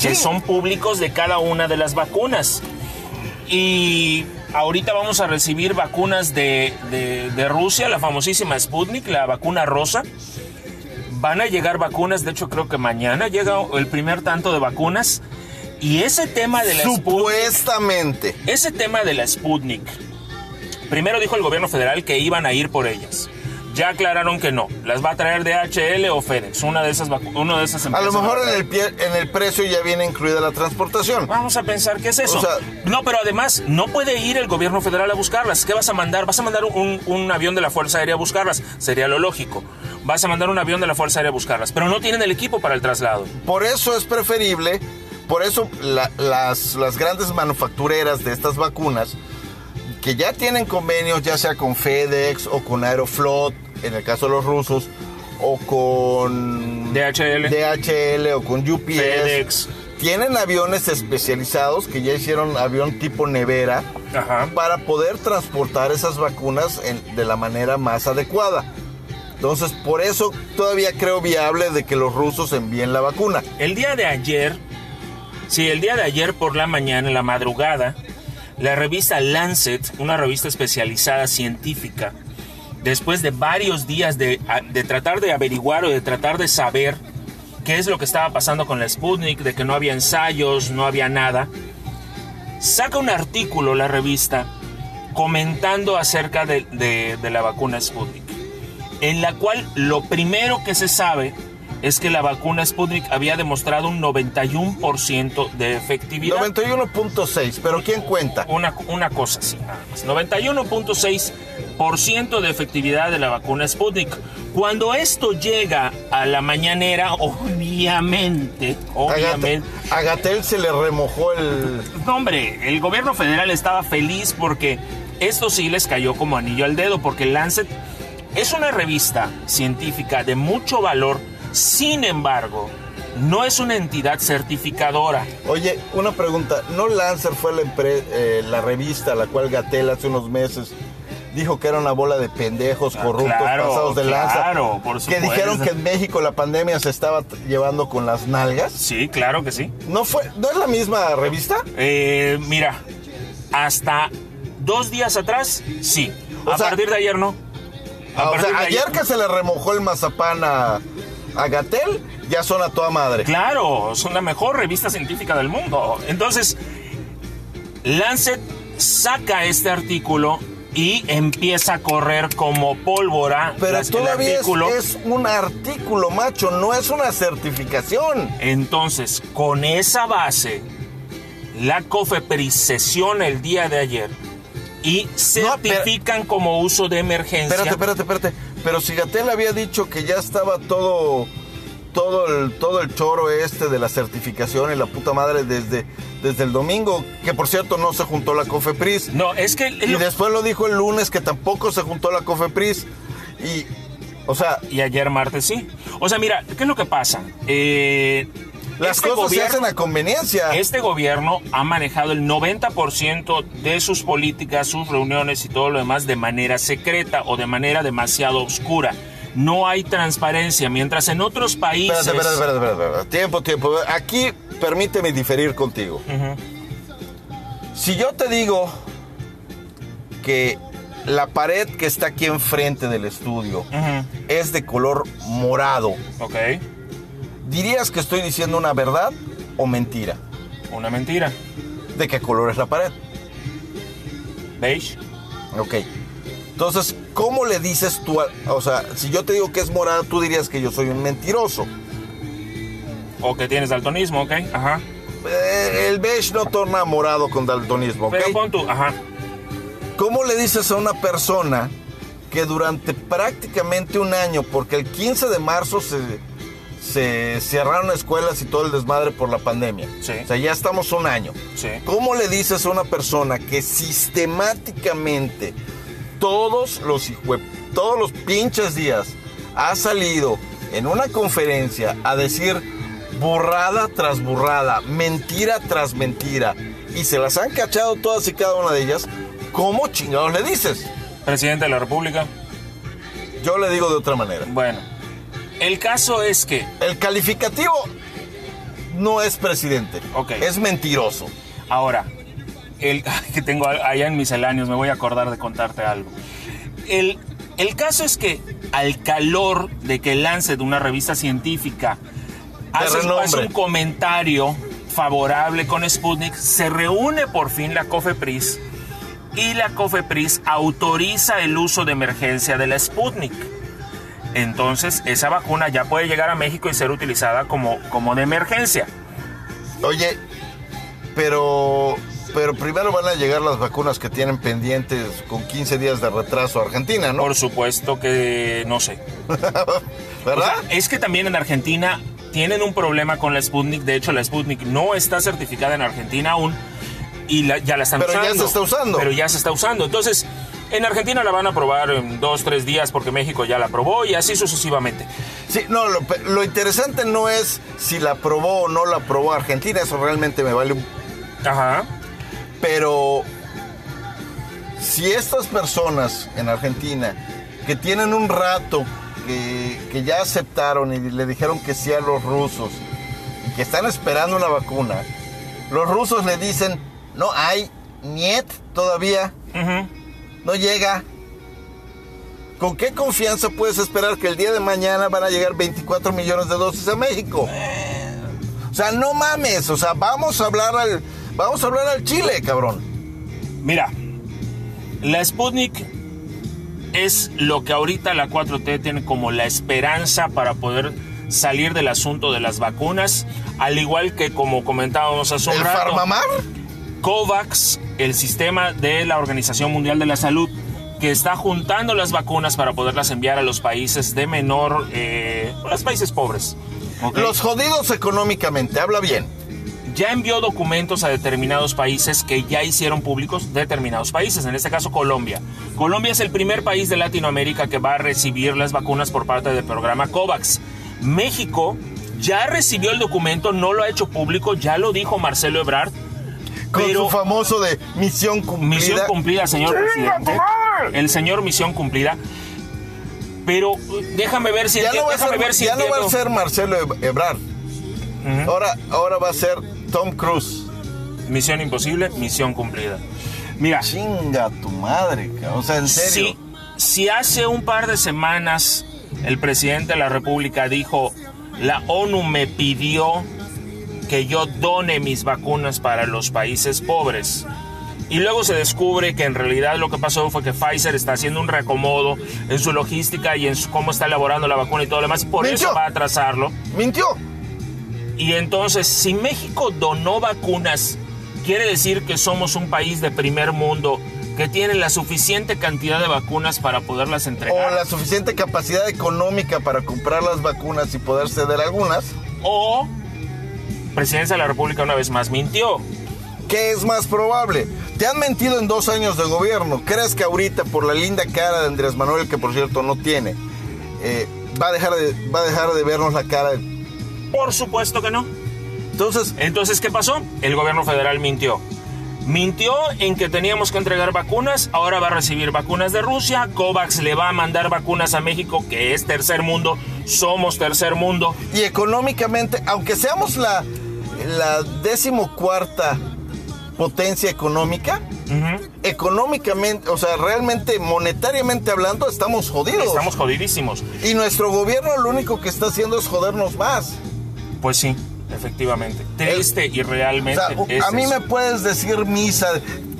que son públicos de cada una de las vacunas. Y ahorita vamos a recibir vacunas de, de- de Rusia, la famosísima Sputnik, la vacuna rosa. Van a llegar vacunas, de hecho creo que mañana llega el primer tanto de vacunas. Y ese tema de la Sputnik, Supuestamente. ese tema de la Sputnik, primero dijo el gobierno federal que iban a ir por ellas. Ya aclararon que no. Las va a traer DHL o FedEx, una de esas, uno de esas A empresas. lo mejor a en el, pie- en el precio ya viene incluida la transportación. Vamos a pensar qué es eso. O sea- no, pero además no puede ir el gobierno federal a buscarlas. ¿Qué vas a mandar? ¿Vas a mandar un, un avión de la Fuerza Aérea a buscarlas? Sería lo lógico. Vas a mandar un avión de la Fuerza Aérea a buscarlas, pero no tienen el equipo para el traslado. Por eso es preferible, por eso la- las, las grandes manufactureras de estas vacunas, que ya tienen convenios, ya sea con FedEx o con Aeroflot, en el caso de los rusos, o con DHL. DHL o con UPS, FedEx. tienen aviones especializados que ya hicieron avión tipo nevera Ajá. para poder transportar esas vacunas en- de la manera más adecuada. Entonces, por eso todavía creo viable de que los rusos envíen la vacuna. El día de ayer, sí, el día de ayer por la mañana, en la madrugada, la revista Lancet, una revista especializada científica, después de varios días de, de tratar de averiguar o de tratar de saber qué es lo que estaba pasando con la Sputnik, de que no había ensayos, no había nada, saca un artículo la revista comentando acerca de, de- la vacuna Sputnik, en la cual lo primero que se sabe es que la vacuna Sputnik había demostrado un 91% de efectividad. 91.6, pero ¿quién cuenta? Una, una cosa así, nada más. 91.6% de efectividad de la vacuna Sputnik. Cuando esto llega a la mañanera, obviamente, obviamente, A Gatel se le remojó el... no, hombre, el gobierno federal estaba feliz porque esto sí les cayó como anillo al dedo, porque Lancet es una revista científica de mucho valor, sin embargo, no es una entidad certificadora. Oye, una pregunta. ¿No Lancer fue la, eh, la revista a la cual Gatel hace unos meses dijo que era una bola de pendejos corruptos Ah, claro, pasados de lanza? claro, por que supuesto. dijeron que en México la pandemia se estaba llevando con las nalgas. Sí, claro que sí. ¿No fue, no es la misma revista? Eh, mira, hasta dos días atrás, sí. O a sea- partir de ayer no. A Ah, o sea, de ayer que se le remojó el mazapán a, a Gatel, ya son a toda madre. Claro, son la mejor revista científica del mundo. Entonces, Lancet saca este artículo y empieza a correr como pólvora. Pero todavía es, artículo- es un artículo, macho, no es una certificación. Entonces, con esa base, la COFEPRIS sesiona el día de ayer y certifican como uso de emergencia. Espérate, espérate, espérate. Pero si Gatel había dicho que ya estaba todo, todo el, todo el choro este de la certificación y la puta madre desde, desde el domingo, que por cierto no se juntó la COFEPRIS. No, es que... Y después lo dijo el lunes que tampoco se juntó la COFEPRIS. Y, o sea, Y ayer martes sí. O sea, mira, ¿qué es lo que pasa? Eh, las este cosas se hacen a conveniencia. Este gobierno ha manejado el 90% de sus políticas, sus reuniones y todo lo demás de manera secreta o de manera demasiado oscura. No hay transparencia, mientras en otros países... Espérate, espérate, espérate, espérate. Tiempo, tiempo. Aquí permíteme diferir contigo. Si yo te digo que la pared que está aquí enfrente del estudio Ujú, es de color morado, Ok, ¿dirías que estoy diciendo una verdad o mentira? una mentira. ¿De qué color es la pared? ¿Veis? Ok. Entonces, ¿cómo le dices tú? a- o sea, si yo te digo que es morada, tú dirías que yo soy un mentiroso. O que tienes daltonismo, ok. Ajá. Eh, el beige no torna morado con daltonismo, ¿ok? Pero pon tu... Ajá. ¿Cómo le dices a una persona que durante prácticamente un año, porque el 15 de marzo se, se cerraron escuelas y todo el desmadre por la pandemia? Sí. O sea, ya estamos un año. Sí. ¿Cómo le dices a una persona que sistemáticamente todos los todos los pinches días ha salido en una conferencia a decir burrada tras burrada, mentira tras mentira y se las han cachado todas y cada una de ellas? ¿Cómo chingados le dices? Presidente de la República. Yo le digo de otra manera. Bueno. El caso es que... El calificativo no es presidente, Ok. es mentiroso. Ahora, el que tengo allá en misceláneos, me voy a acordar de contarte algo. El, el caso es que al calor de que Lancet, una revista científica, hace, hace un comentario favorable con Sputnik, se reúne por fin la COFEPRIS y la COFEPRIS autoriza el uso de emergencia de la Sputnik. Entonces esa vacuna ya puede llegar a México y ser utilizada como, como de emergencia. Oye, pero, pero primero van a llegar las vacunas que tienen pendientes con 15 días de retraso a Argentina, ¿no? Por supuesto que no sé. O ¿Verdad? sea, es que también en Argentina tienen un problema con la Sputnik. De hecho, la Sputnik no está certificada en Argentina aún y la- ya la están Pero ya usando. se está usando. Pero ya se está usando. Entonces, en Argentina la van a probar en dos, tres días porque México ya la probó y así sucesivamente. Sí, no, lo, lo interesante no es si la aprobó o no la aprobó Argentina, eso realmente me vale un... Ajá. Pero si estas personas en Argentina que tienen un rato, que, que ya aceptaron y le dijeron que sí a los rusos, y que están esperando una vacuna, los rusos le dicen, no hay, niet todavía, Ujú. No llega. ¿Con qué confianza puedes esperar que el día de mañana van a llegar 24 millones de dosis a México? O sea, no mames, o sea, vamos a hablar al vamos a hablar al Chile, cabrón. Mira, la Sputnik es lo que ahorita la 4T tiene como la esperanza para poder salir del asunto de las vacunas, al igual que como comentábamos hace un ¿El rato, Farmamar? COVAX, el sistema de la Organización Mundial de la Salud, que está juntando las vacunas para poderlas enviar a los países de menor, eh, los países pobres. Los jodidos económicamente, habla bien. ya envió documentos a determinados países que ya hicieron públicos determinados países, en este caso Colombia. Colombia es el primer país de Latinoamérica que va a recibir las vacunas por parte del programa COVAX. México ya recibió el documento, no lo ha hecho público, ya lo dijo Marcelo Ebrard. Con Pero su famoso de misión cumplida. misión cumplida, señor presidente. El señor misión cumplida. Pero uh, déjame ver si Ya no va a déjame ser, ver si ya no va a entiendo. ser Marcelo Eb- Ebrard. ahora, ahora va a ser Tom Cruise. Misión imposible, misión cumplida. Mira, Chinga tu madre, cabrón. O sea, en serio. Si, si hace un par de semanas el presidente de la República dijo, la ONU me pidió que yo done mis vacunas para los países pobres. Y luego se descubre que en realidad lo que pasó fue que Pfizer está haciendo un reacomodo en su logística y en su- cómo está elaborando la vacuna y todo lo demás. Por Mintió. eso va a atrasarlo. Mintió. Y entonces, si México donó vacunas, quiere decir que somos un país de primer mundo que tiene la suficiente cantidad de vacunas para poderlas O entregar. la suficiente capacidad económica para comprar las vacunas y poder ceder algunas. O Presidencia de la República una vez más mintió. ¿Qué es más probable? Te han mentido en dos años de gobierno. ¿Crees que ahorita, por la linda cara de Andrés Manuel, que por cierto no tiene, eh, va, a dejar de, va a dejar de vernos la cara? Por supuesto que no. Entonces, Entonces, ¿qué pasó? El gobierno federal mintió. Mintió en que teníamos que entregar vacunas, ahora va a recibir vacunas de Rusia, COVAX le va a mandar vacunas a México, que es tercer mundo, somos tercer mundo, y económicamente, aunque seamos la, la decimocuarta potencia económica, Ujú. económicamente, o sea, realmente monetariamente hablando, estamos jodidos. estamos jodidísimos. Y nuestro gobierno lo único que está haciendo es jodernos más. Pues sí, efectivamente. Triste y O realmente. sea, es a mí eso. me puedes decir, Misa,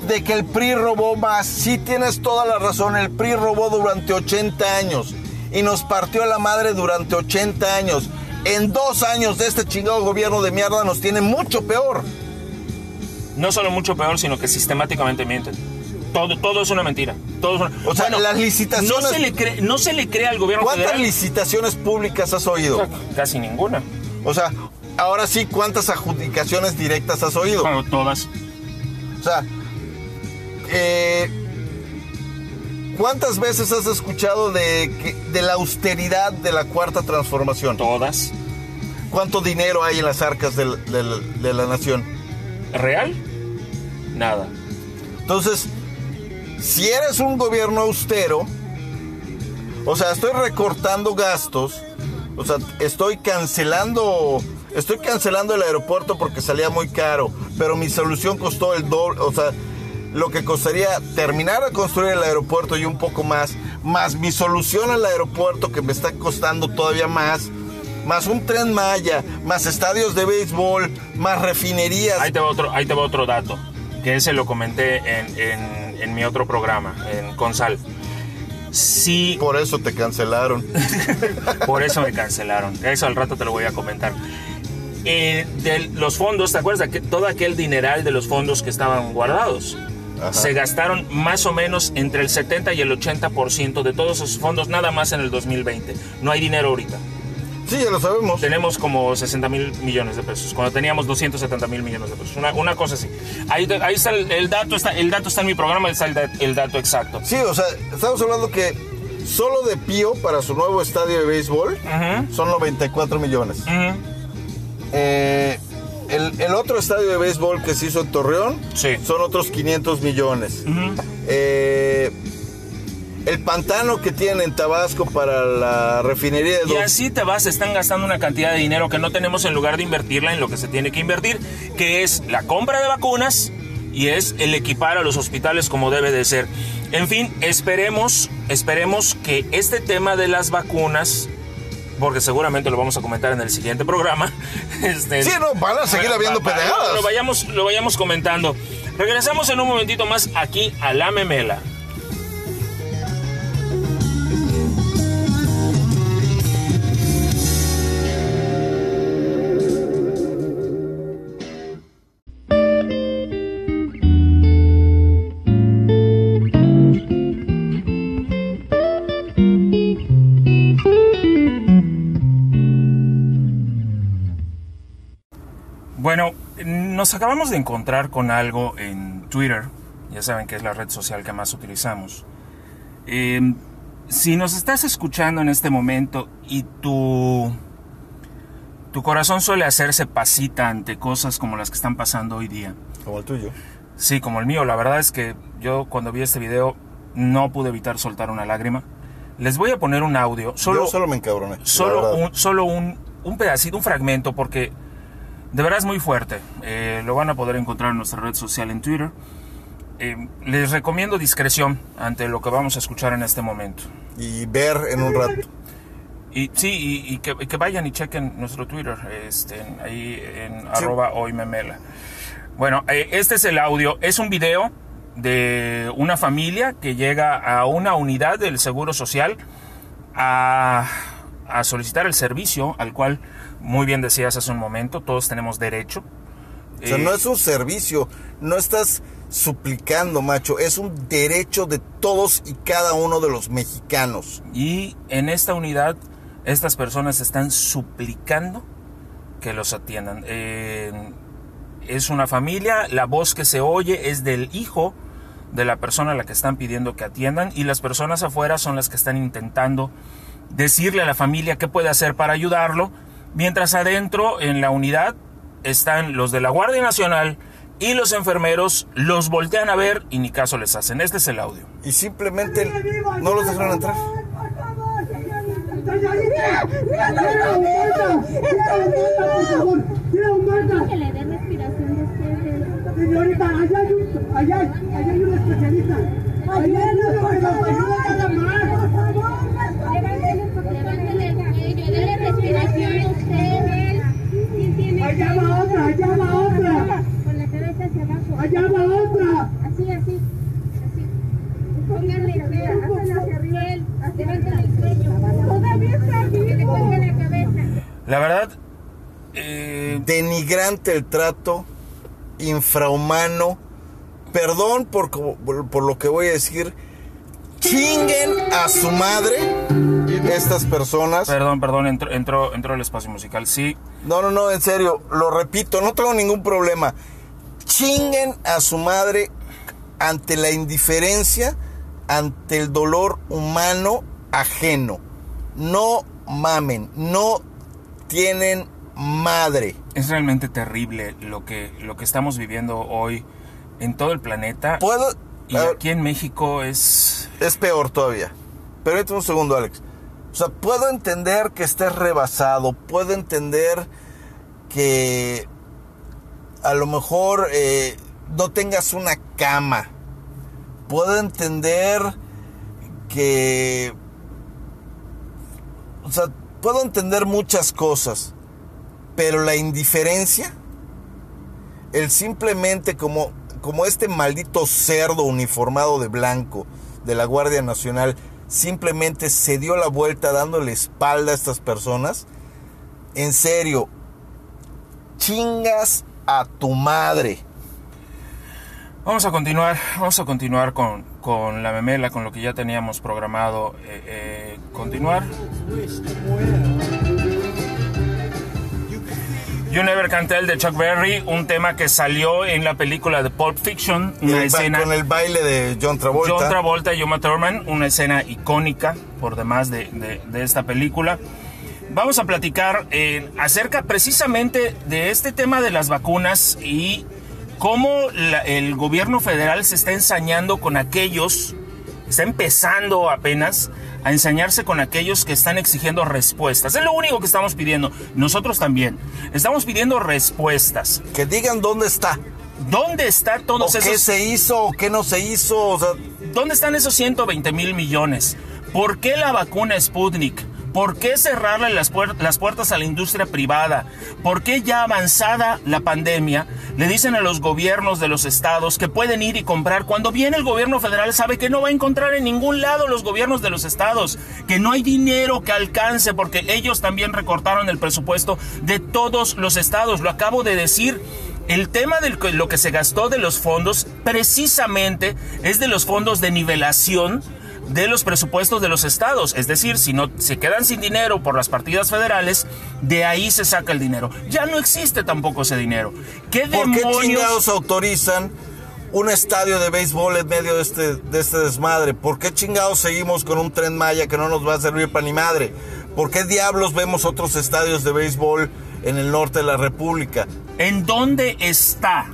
de que el PRI robó más. Sí tienes toda la razón, el PRI robó durante 80 años y nos partió la madre durante 80 años. En dos años de este chingado gobierno de mierda nos tiene mucho peor. No solo mucho peor, sino que sistemáticamente mienten. Todo, todo es una mentira. Todo es una- O sea, las licitaciones- No se le cree, no se le cree al gobierno ¿Cuántas federal. licitaciones públicas has oído? Casi ninguna. O sea, ahora sí, ¿cuántas adjudicaciones directas has oído? Bueno, todas. O sea, eh, ¿cuántas veces has escuchado de, de la austeridad de la cuarta transformación? Todas. ¿Cuánto dinero hay en las arcas de la nación? ¿Real? Nada. Entonces, si eres un gobierno austero, o sea, estoy recortando gastos, o sea, estoy cancelando, estoy cancelando el aeropuerto porque salía muy caro, pero mi solución costó el doble, o sea, lo que costaría terminar de construir el aeropuerto y un poco más, más mi solución al aeropuerto que me está costando todavía más, más un tren Maya, más estadios de béisbol, más refinerías. Ahí te va otro, ahí te va otro dato, que ese lo comenté en, en- en mi otro programa, en Consal. si Por eso te cancelaron. Por eso me cancelaron. Eso al rato te lo voy a comentar. Eh, de los fondos, ¿te acuerdas de que todo aquel dineral de los fondos que estaban guardados? Ajá. Se gastaron más o menos entre el 70 y el 80% de todos esos fondos nada más en el 2020. No hay dinero ahorita. Sí, ya lo sabemos. Tenemos como 60 mil millones de pesos, cuando teníamos 270 mil millones de pesos. Una, una cosa así. Ahí, ahí está el, el dato, está, el dato está en mi programa, está el, da- el dato exacto. Sí, o sea, estamos hablando que solo de Pío para su nuevo estadio de béisbol son 94 millones. Eh, el, el otro estadio de béisbol que se hizo en Torreón Sí. son otros 500 millones. Eh, el pantano que tienen en Tabasco para la refinería de Y así te vas, están gastando una cantidad de dinero que no tenemos en lugar de invertirla en lo que se tiene que invertir, que es la compra de vacunas y es el equipar a los hospitales como debe de ser. En fin, esperemos, esperemos que este tema de las vacunas, porque seguramente lo vamos a comentar en el siguiente programa. este, Sí, no, van a seguir habiendo pendejadas. Lo vayamos, lo vayamos comentando. Regresamos en un momentito más aquí a La Memela. Nos acabamos de encontrar con algo en Twitter. Ya saben que es la red social que más utilizamos. Eh, si nos estás escuchando en este momento y tu, tu corazón suele hacerse pasita ante cosas como las que están pasando hoy día, Como el tuyo. Sí, como el mío. La verdad es que yo cuando vi este video no pude evitar soltar una lágrima. Les voy a poner un audio, solo, Yo solo me encabroné. solo, un, solo un, un pedacito, un fragmento, porque de verdad es muy fuerte. Eh, lo van a poder encontrar en nuestra red social en Twitter. Eh, les recomiendo discreción ante lo que vamos a escuchar en este momento. Y ver en un rato. Y sí, y, y que, y que vayan y chequen nuestro Twitter, este, ahí en Sí. arroba hoy memela. Bueno, eh, este es el audio, es un video de una familia que llega a una unidad del Seguro Social a, a solicitar el servicio al cual, muy bien decías hace un momento, todos tenemos derecho. O sea, Eh, no es un servicio, no estás suplicando, macho, es un derecho de todos y cada uno de los mexicanos. Y en esta unidad, estas personas están suplicando que los atiendan. Eh, es una familia, la voz que se oye es del hijo de la persona a la que están pidiendo que atiendan y las personas afuera son las que están intentando decirle a la familia qué puede hacer para ayudarlo, mientras adentro en la unidad están los de la Guardia Nacional y los enfermeros, los voltean a ver y ni caso les hacen. Este es el audio. Y simplemente no los dejaron entrar. Señorita, allá hay, un, allá, hay- allá hay un especialista. Allá hay uno que nos ayuda nada más. Levántele, levántele el cuello, dele respiración de ustedes. ¿Quién tiene Allá va otra, allá va otra. Con la cabeza hacia abajo. Allá va otra. Así, así. Así. Pónganle, vea, hacia arriba. Levántele el cuello. Todavía está aquí. Que le cuelgue la cabeza. La verdad, eh, Denigrante el trato, infrahumano. Perdón por, por, por lo que voy a decir. Chinguen a su madre estas personas. perdón, perdón, entró, entró, entró el espacio musical. Sí, No, no, no, en serio, lo repito, no tengo ningún problema. Chinguen a su madre ante la indiferencia, ante el dolor humano ajeno. No mamen, no tienen madre. es realmente terrible lo que, lo que estamos viviendo hoy en todo el planeta. Puedo... Y ver, aquí en México es... es peor todavía. Permíteme un segundo, Alex. O sea, puedo entender que estés rebasado, puedo entender que a lo mejor eh, no tengas una cama. Puedo entender que... O sea, puedo entender muchas cosas, pero la indiferencia, el simplemente como, como este maldito cerdo uniformado de blanco de la Guardia Nacional, simplemente se dio la vuelta dándole espalda a estas personas. En serio, chingas a tu madre. Vamos a continuar, vamos a continuar con, con la memela, con lo que ya teníamos programado eh, eh, continuar. You Never Can Tell de Chuck Berry, un tema que salió en la película de Pulp Fiction, Y una el ba- escena con el baile de John Travolta. John Travolta y Uma Thurman, una escena icónica por demás de, de- de esta película. Vamos a platicar eh, acerca precisamente de este tema de las vacunas y cómo la- el gobierno federal se está ensañando con aquellos, está empezando apenas a ensañarse con aquellos que están exigiendo respuestas. Es lo único que estamos pidiendo. Nosotros también. Estamos pidiendo respuestas. Que digan dónde está. ¿Dónde está O todos qué esos se hizo o qué no se hizo. O sea, ¿Dónde están esos 120 mil millones? ¿Por qué la vacuna Sputnik? ¿Por qué cerrarle las, puer- las puertas a la industria privada? ¿Por qué ya avanzada la pandemia le dicen a los gobiernos de los estados que pueden ir y comprar cuando viene el gobierno federal sabe que no va a encontrar en ningún lado los gobiernos de los estados, que no hay dinero que alcance porque ellos también recortaron el presupuesto de todos los estados? Lo acabo de decir. El tema de lo que se gastó de los fondos precisamente es de los fondos de nivelación de los presupuestos de los estados. Es decir, si no se quedan sin dinero por las partidas federales, de ahí se saca el dinero. Ya no existe tampoco ese dinero. ¿Qué ¿Por qué chingados autorizan un estadio de béisbol en medio de este, de este desmadre? ¿Por qué chingados seguimos con un tren Maya que no nos va a servir para ni madre? ¿Por qué diablos vemos otros estadios de béisbol en el norte de la República? ¿En dónde está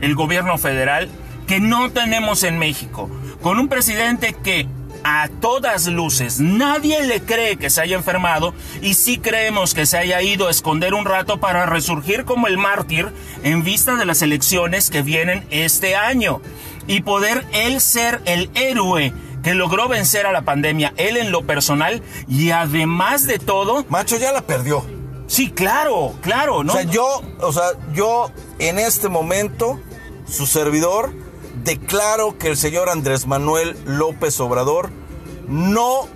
el gobierno federal que no tenemos en México? Con un presidente que a todas luces nadie le cree que se haya enfermado y sí creemos que se haya ido a esconder un rato para resurgir como el mártir en vista de las elecciones que vienen este año y poder él ser el héroe que logró vencer a la pandemia, él en lo personal y además de todo, Macho ya la perdió. sí, claro, claro, ¿no? O sea, yo, o sea, yo en este momento, su servidor, declaro que el señor Andrés Manuel López Obrador no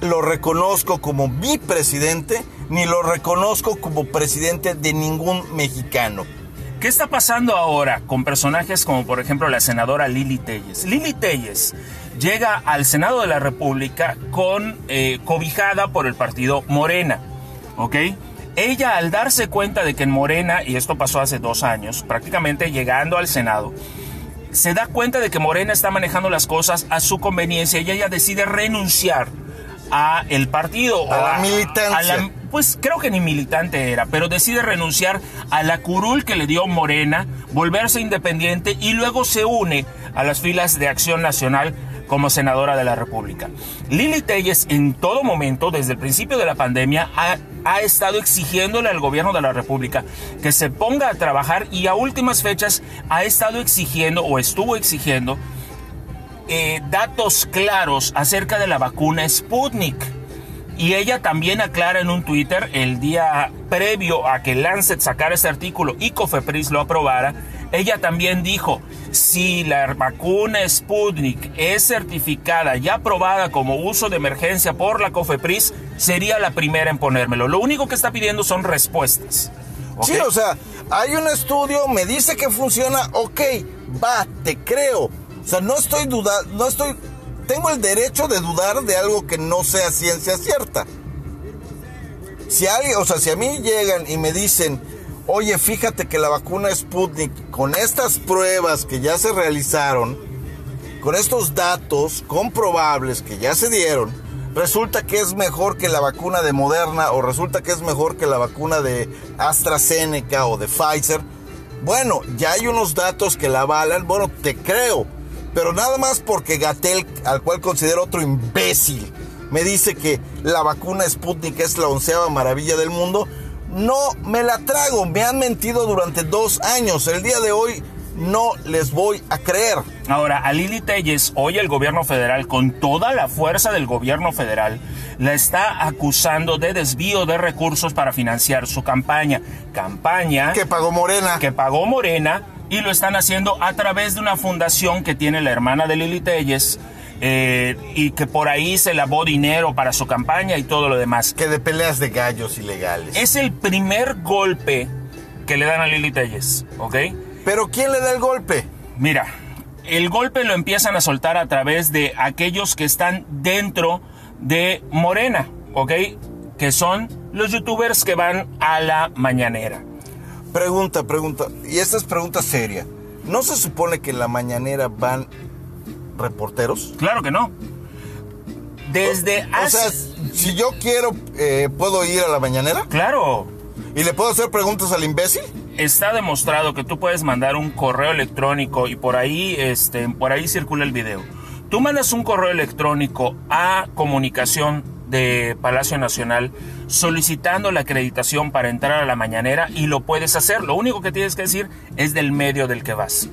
lo reconozco como mi presidente, ni lo reconozco como presidente de ningún mexicano. ¿Qué está pasando ahora con personajes como por ejemplo la senadora Lili Telles? Lili Telles llega al Senado de la República con eh, cobijada por el partido Morena, ¿ok? Ella al darse cuenta de que en Morena, y esto pasó hace dos años, prácticamente llegando al Senado, se da cuenta de que Morena está manejando las cosas a su conveniencia y ella decide renunciar a el partido A o la militancia. a la- pues creo que ni militante era, pero decide renunciar a la curul que le dio Morena, volverse independiente y luego se une a las filas de Acción Nacional como senadora de la República. Lili Telles en todo momento, desde el principio de la pandemia, ha, ha estado exigiéndole al gobierno de la República que se ponga a trabajar y a últimas fechas ha estado exigiendo o estuvo exigiendo eh, datos claros acerca de la vacuna Sputnik. Y ella también aclara en un Twitter el día previo a que Lancet sacara este artículo y Cofepris lo aprobara, ella también dijo, si la vacuna Sputnik es certificada y aprobada como uso de emergencia por la Cofepris, sería la primera en ponérmelo. Lo único que está pidiendo son respuestas. Sí, o sea, hay un estudio, me dice que funciona, ok, va, te creo. O sea, no estoy dudando, no estoy, tengo el derecho de dudar de algo que no sea ciencia cierta. Si alguien, o sea, si a mí llegan y me dicen, oye, fíjate que la vacuna Sputnik, con estas pruebas que ya se realizaron, con estos datos comprobables que ya se dieron, resulta que es mejor que la vacuna de Moderna o resulta que es mejor que la vacuna de AstraZeneca o de Pfizer. Bueno, ya hay unos datos que la avalan, bueno, te creo, pero nada más porque Gatel, al cual considero otro imbécil, me dice que la vacuna Sputnik es la onceava maravilla del mundo, no me la trago, me han mentido durante dos años, el día de hoy no les voy a creer. Ahora, a Lili Telles, hoy el gobierno federal, con toda la fuerza del gobierno federal, la está acusando de desvío de recursos para financiar su campaña. Campaña Que pagó Morena. que pagó Morena y lo están haciendo a través de una fundación que tiene la hermana de Lili Telles eh, y que por ahí se lavó dinero para su campaña y todo lo demás. Que de peleas de gallos ilegales. Es el primer golpe que le dan a Lili Telles, ¿ok? Pero ¿quién le da el golpe? Mira, el golpe lo empiezan a soltar a través de aquellos que están dentro de Morena, ¿ok? Que son los youtubers que van a la mañanera. Pregunta, pregunta. Y esta es pregunta seria. ¿No se supone que en la mañanera van reporteros? Claro que no. Desde O hace... sea, si yo quiero, eh, ¿puedo ir a la mañanera? Claro, ¿Y le puedo hacer preguntas al imbécil? está demostrado que tú puedes mandar un correo electrónico y por ahí, este, por ahí circula el video. Tú mandas un correo electrónico a comunicación de Palacio Nacional solicitando la acreditación para entrar a la mañanera y lo puedes hacer. Lo único que tienes que decir es del medio del que vas.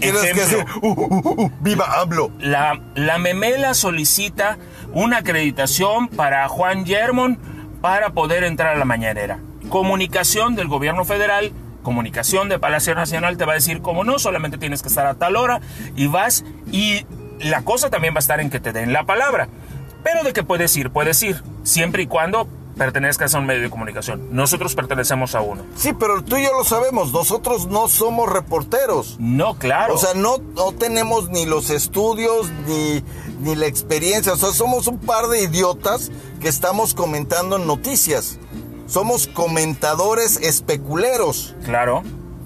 Tienes que Ejemplo, "Uh, uh, uh, uh, ¡Viva hablo! la, la memela solicita una acreditación para Juan Germon para poder entrar a la mañanera. Comunicación del gobierno federal, comunicación de Palacio Nacional te va a decir como no, solamente tienes que estar a tal hora y vas y la cosa también va a estar en que te den la palabra. Pero de que puedes ir, puedes ir, siempre y cuando pertenezcas a un medio de comunicación. Nosotros pertenecemos a uno. Sí, pero tú y yo lo sabemos, nosotros no somos reporteros. No, claro. O sea, no, no tenemos ni los estudios ni, ni la experiencia. O sea, somos un par de idiotas que estamos comentando noticias. Somos comentadores especuleros, claro.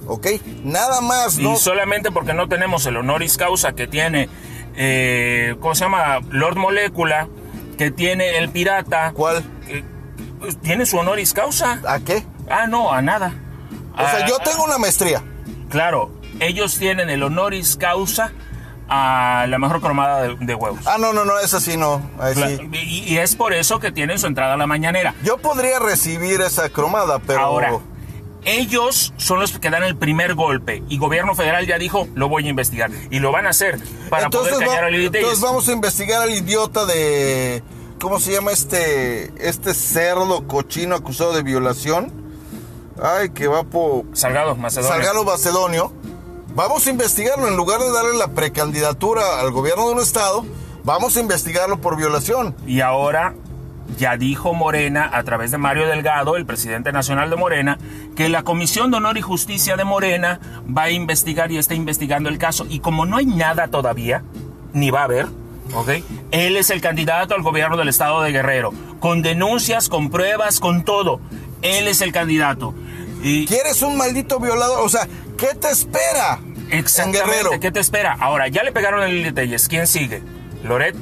¿ok? Nada más, Y ¿no? solamente porque no tenemos el honoris causa que tiene, eh, ¿cómo se llama? Lord Molecula, que tiene el pirata. ¿Cuál? Pues, tiene su honoris causa. ¿A qué? Ah, no, a nada. O sea, Ah, yo tengo una maestría. Claro, ellos tienen el honoris causa a la mejor cromada de, de huevos. Ah, no, no, no, esa sí no. Ahí Cla- sí. y, y es por eso que tienen su entrada a la mañanera. Yo podría recibir esa cromada, pero... Ahora, ellos son los que dan el primer golpe y gobierno federal ya dijo, lo voy a investigar. Y lo van a hacer para poder callar a Lili Telles. entonces vamos a investigar al idiota de... ¿Cómo se llama este este cerdo cochino acusado de violación? Ay, que va por... Salgado, Macedonia. Salgado Macedonio. Vamos a investigarlo. En lugar de darle la precandidatura al gobierno de un estado, vamos a investigarlo por violación. Y ahora ya dijo Morena, a través de Mario Delgado, el presidente nacional de Morena, que la Comisión de Honor y Justicia de Morena va a investigar y está investigando el caso. Y como no hay nada todavía, ni va a haber, ¿ok? Él es el candidato al gobierno del estado de Guerrero, con denuncias, con pruebas, con todo. Él es el candidato. Y ¿Quieres un maldito violador? O sea, ¿qué te espera? En exactamente, Guerrero. ¿qué te espera? Ahora, ya le pegaron a Lili Telles. ¿Quién sigue? Loret,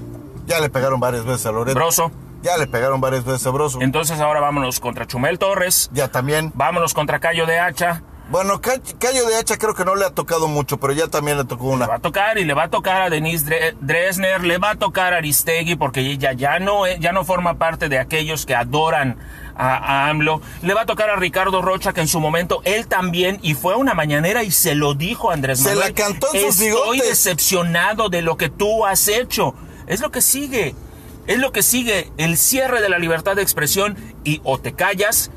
Ya le pegaron varias veces a Loreto. Broso. Ya le pegaron varias veces a Broso. Entonces ahora vámonos contra Chumel Torres. Ya también. Vámonos contra Cayo de Hacha. Bueno, Ca- Cayo de Hacha creo que no le ha tocado mucho, pero ya también le tocó Le va una. a tocar y le va a tocar a Denise Dre- Dresner, le va a tocar a Aristegui porque ella ya no, ya no forma parte de aquellos que adoran a, a AMLO. Le va a tocar a Ricardo Rocha que en su momento él también y fue a una mañanera y se lo dijo a Andrés Se Manuel. la cantó en sus Estoy bigotes". decepcionado de lo que tú has hecho. Es lo que sigue. Es lo que sigue el cierre de la libertad de expresión y o te callas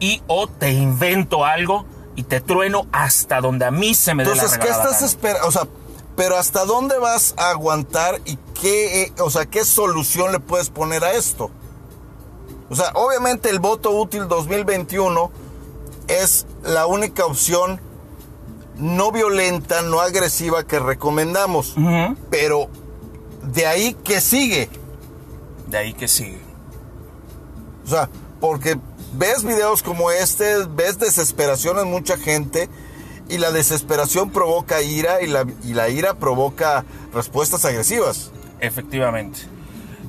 y o te invento algo y te trueno hasta donde a mí se me dé la Entonces, ¿qué estás esperando? O sea, pero ¿hasta dónde vas a aguantar y qué, eh, o sea, qué solución le puedes poner a esto? O sea, obviamente el voto útil 2021 es la única opción no violenta, no agresiva que recomendamos. Pero de ahí que sigue. De ahí que sigue. O sea, porque ves videos como este, ves desesperación en mucha gente y la desesperación provoca ira y la, y la ira provoca respuestas agresivas. Efectivamente.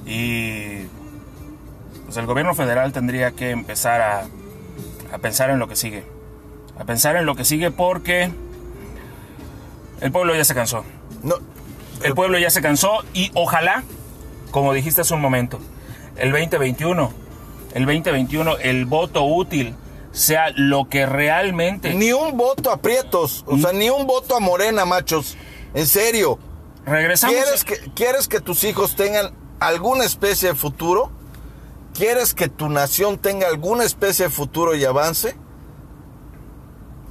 Y pues el gobierno federal tendría que empezar a, a pensar en lo que sigue. A pensar en lo que sigue porque el pueblo ya se cansó. No, El pueblo ya se cansó y ojalá, como dijiste hace un momento, el 2021, el 2021, el voto útil sea lo que realmente ni un voto a Prietos, o sea, ni un voto a Morena, machos. En serio. regresamos. ¿Quieres que, ¿Quieres que tus hijos tengan alguna especie de futuro? ¿Quieres que tu nación tenga alguna especie de futuro y avance?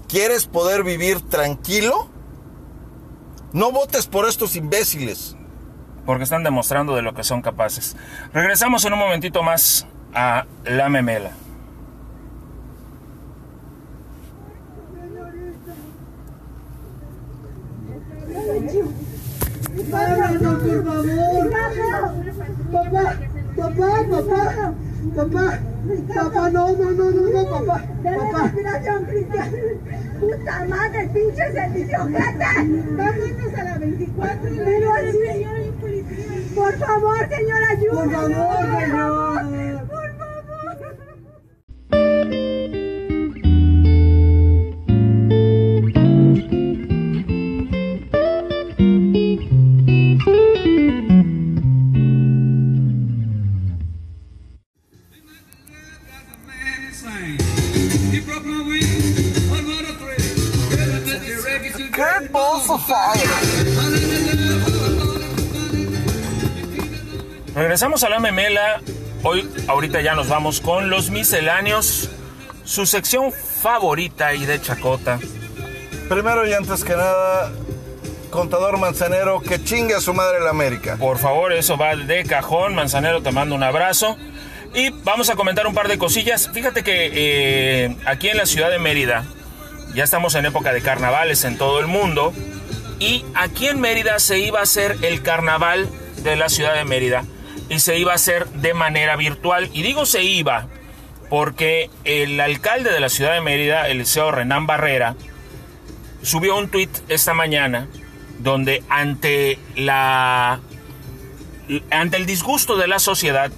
¿Quieres poder vivir tranquilo? No votes por estos imbéciles. porque están demostrando de lo que son capaces. Regresamos en un momentito más a la memela. Papá, papá, papá, papá, papá, no, no, no, no, no, papá, papá. Puta madre, pinche servicio, gente. Vámonos a la 24. Pero así. Por favor, señor, ayúdame. Por favor, señor. Por favor. Regresamos a la memela. Hoy, ahorita ya nos vamos con los misceláneos. Su sección favorita y de chacota. Primero y antes que nada, contador manzanero, que chingue a su madre la América. Por favor, eso va de cajón. Manzanero, te mando un abrazo. Y vamos a comentar un par de cosillas. Fíjate que eh, aquí en la ciudad de Mérida, ya estamos en época de carnavales en todo el mundo. Y aquí en Mérida se iba a hacer el carnaval de la ciudad de Mérida. Y se iba a hacer de manera virtual. Y digo se iba porque el alcalde de la ciudad de Mérida, el Renán Barrera, subió un tuit esta mañana donde ante la ante el disgusto de la sociedad,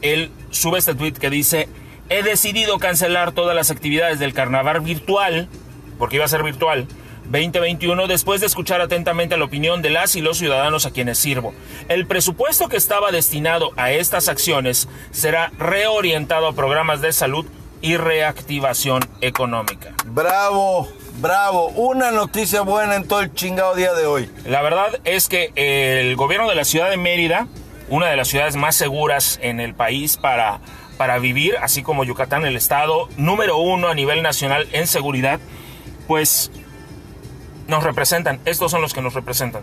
él sube este tweet que dice, he decidido cancelar todas las actividades del carnaval virtual, porque iba a ser virtual, 2021 después de escuchar atentamente la opinión de las y los ciudadanos a quienes sirvo. El presupuesto que estaba destinado a estas acciones será reorientado a programas de salud y reactivación económica. Bravo, bravo. Una noticia buena en todo el chingado día de hoy. La verdad es que el gobierno de la ciudad de Mérida, una de las ciudades más seguras en el país para, para vivir, así como Yucatán, el estado número uno a nivel nacional en seguridad, pues nos representan. Estos son los que nos representan.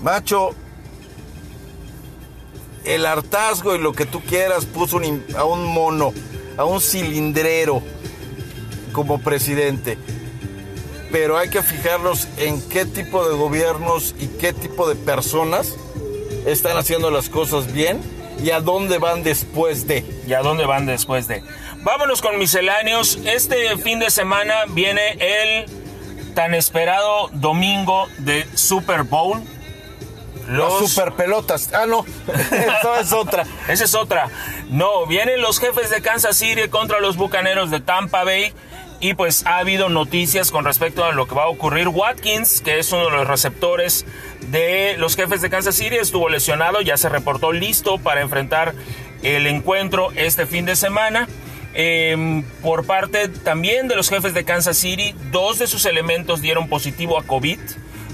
Macho, el hartazgo y lo que tú quieras puso un a un mono, a un cilindrero como presidente. Pero hay que fijarnos en qué tipo de gobiernos y qué tipo de personas están haciendo las cosas bien y a dónde van después de. ¿Y a dónde van después de? Vámonos con misceláneos. Este fin de semana viene el tan esperado domingo de Super Bowl. Los super pelotas. Ah, no, esa es otra. Esa es otra. No, vienen los jefes de Kansas City contra los bucaneros de Tampa Bay. Y pues ha habido noticias con respecto a lo que va a ocurrir. Watkins, que es uno de los receptores de los jefes de Kansas City, estuvo lesionado, ya se reportó listo para enfrentar el encuentro este fin de semana. Eh, por parte también de los jefes de Kansas City, dos de sus elementos dieron positivo a COVID,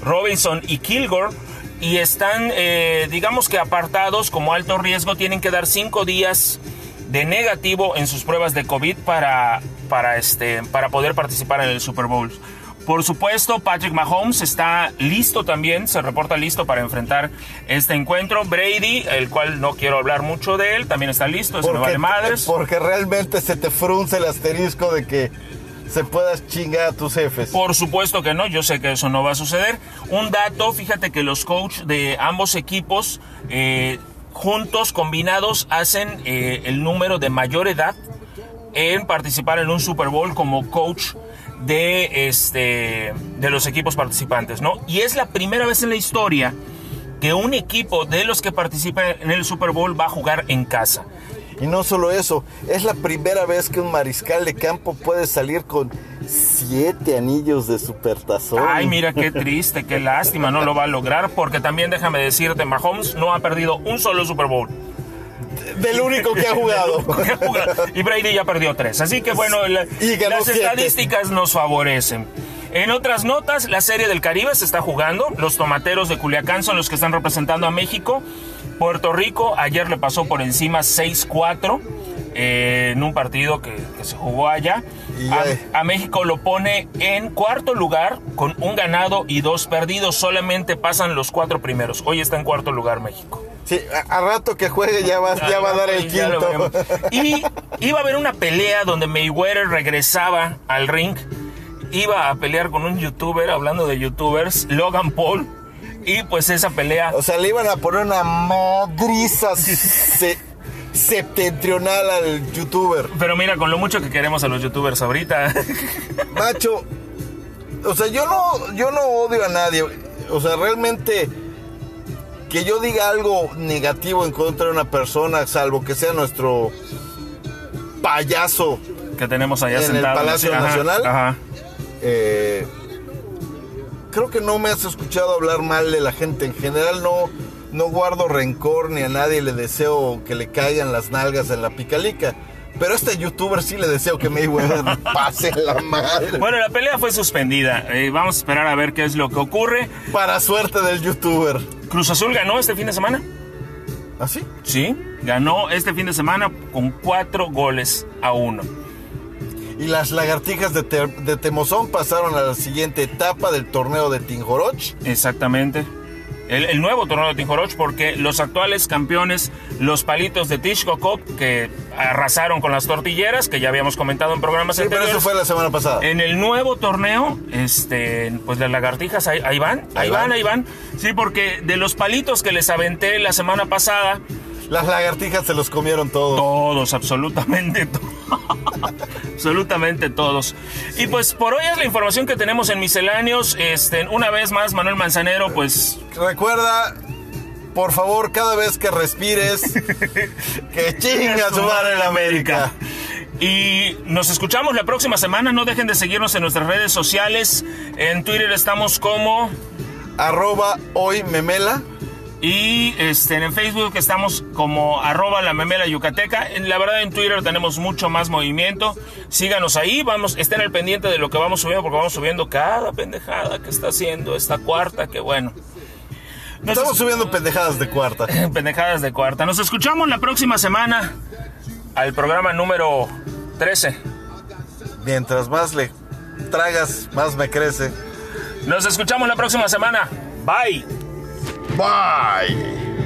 Robinson y Kilgore, y están, eh, digamos que apartados como alto riesgo, tienen que dar cinco días de negativo en sus pruebas de COVID para, para, este, para poder participar en el Super Bowl. Por supuesto, Patrick Mahomes está listo también, se reporta listo para enfrentar este encuentro. Brady, el cual no quiero hablar mucho de él, también está listo, eso me vale madres. porque realmente se te frunce el asterisco de que se puedas chingar a tus jefes. Por supuesto que no, yo sé que eso no va a suceder. Un dato, fíjate que los coaches de ambos equipos eh, juntos, combinados, hacen eh, el número de mayor edad en participar en un Super Bowl como coach de, este, de los equipos participantes, ¿no? Y es la primera vez en la historia que un equipo de los que participan en el Super Bowl va a jugar en casa. Y no solo eso, es la primera vez que un mariscal de campo puede salir con siete anillos de supertazón. Ay, mira qué triste, qué lástima, no lo va a lograr porque también déjame decirte, Mahomes no ha perdido un solo Super Bowl. Del único que ha jugado. y Brady ya perdió tres. Así que bueno, la- las siete. estadísticas nos favorecen. En otras notas, la Serie del Caribe se está jugando. Los tomateros de Culiacán son los que están representando a México. Puerto Rico ayer le pasó por encima 6-4 eh, en un partido que, que se jugó allá. A México lo pone en cuarto lugar con un ganado y dos perdidos. Solamente pasan los cuatro primeros. Hoy está en cuarto lugar México. Sí, a, a rato que juegue ya va, ya va a dar el quinto. Y iba a haber una pelea donde Mayweather regresaba al ring. Iba a pelear con un youtuber, hablando de youtubers, Logan Paul. Y pues esa pelea O sea, le iban a poner una madriza se- septentrional al youtuber. Pero mira, con lo mucho que queremos a los youtubers ahorita. Macho, o sea, yo no, yo no odio a nadie. O sea, realmente que yo diga algo negativo en contra de una persona, salvo que sea nuestro payaso, que tenemos allá En el. Palacio Ajá, Nacional. Ajá. eh, creo que no me has escuchado hablar mal de la gente. En general no, no guardo rencor ni a nadie le deseo que le caigan las nalgas en la picalica. Pero a este youtuber sí le deseo que Mayweather pase la madre. Bueno, la pelea fue suspendida. Eh, vamos a esperar a ver qué es lo que ocurre. Para suerte del youtuber. Cruz Azul ganó este fin de semana. ¿Así? Sí, ganó este fin de semana con cuatro goles a uno. Y las lagartijas de, Te- de Temozón pasaron a la siguiente etapa del torneo de Tinjoroch. Exactamente. El, el nuevo torneo de Tinjoroch porque los actuales campeones, los palitos de Tishkokop, que arrasaron con las tortilleras, que ya habíamos comentado en programas Sí, pero eso fue la semana pasada. En el nuevo torneo, este, pues las lagartijas ahí, ahí van, ahí, Ahí van, van. ahí van. Sí, porque de los palitos que les aventé la semana pasada, Las lagartijas se los comieron todos. todos, absolutamente todos. absolutamente todos. Y pues por hoy es la información que tenemos en misceláneos. Este, una vez más, Manuel Manzanero, pues Recuerda, por favor, cada vez que respires, que chinga su madre en América. Y nos escuchamos la próxima semana. No dejen de seguirnos en nuestras redes sociales. En Twitter estamos como. Arroba hoy memela. Y este, en Facebook estamos como arroba la memela yucateca. La verdad en Twitter tenemos mucho más movimiento. Síganos ahí, vamos, estén al pendiente de lo que vamos subiendo, porque vamos subiendo cada pendejada que está haciendo esta cuarta, que bueno. Nos Estamos subiendo pendejadas de cuarta. pendejadas de cuarta. Nos escuchamos la próxima semana al programa número 13. Mientras más le tragas, más me crece. Nos escuchamos la próxima semana. Bye. Bye.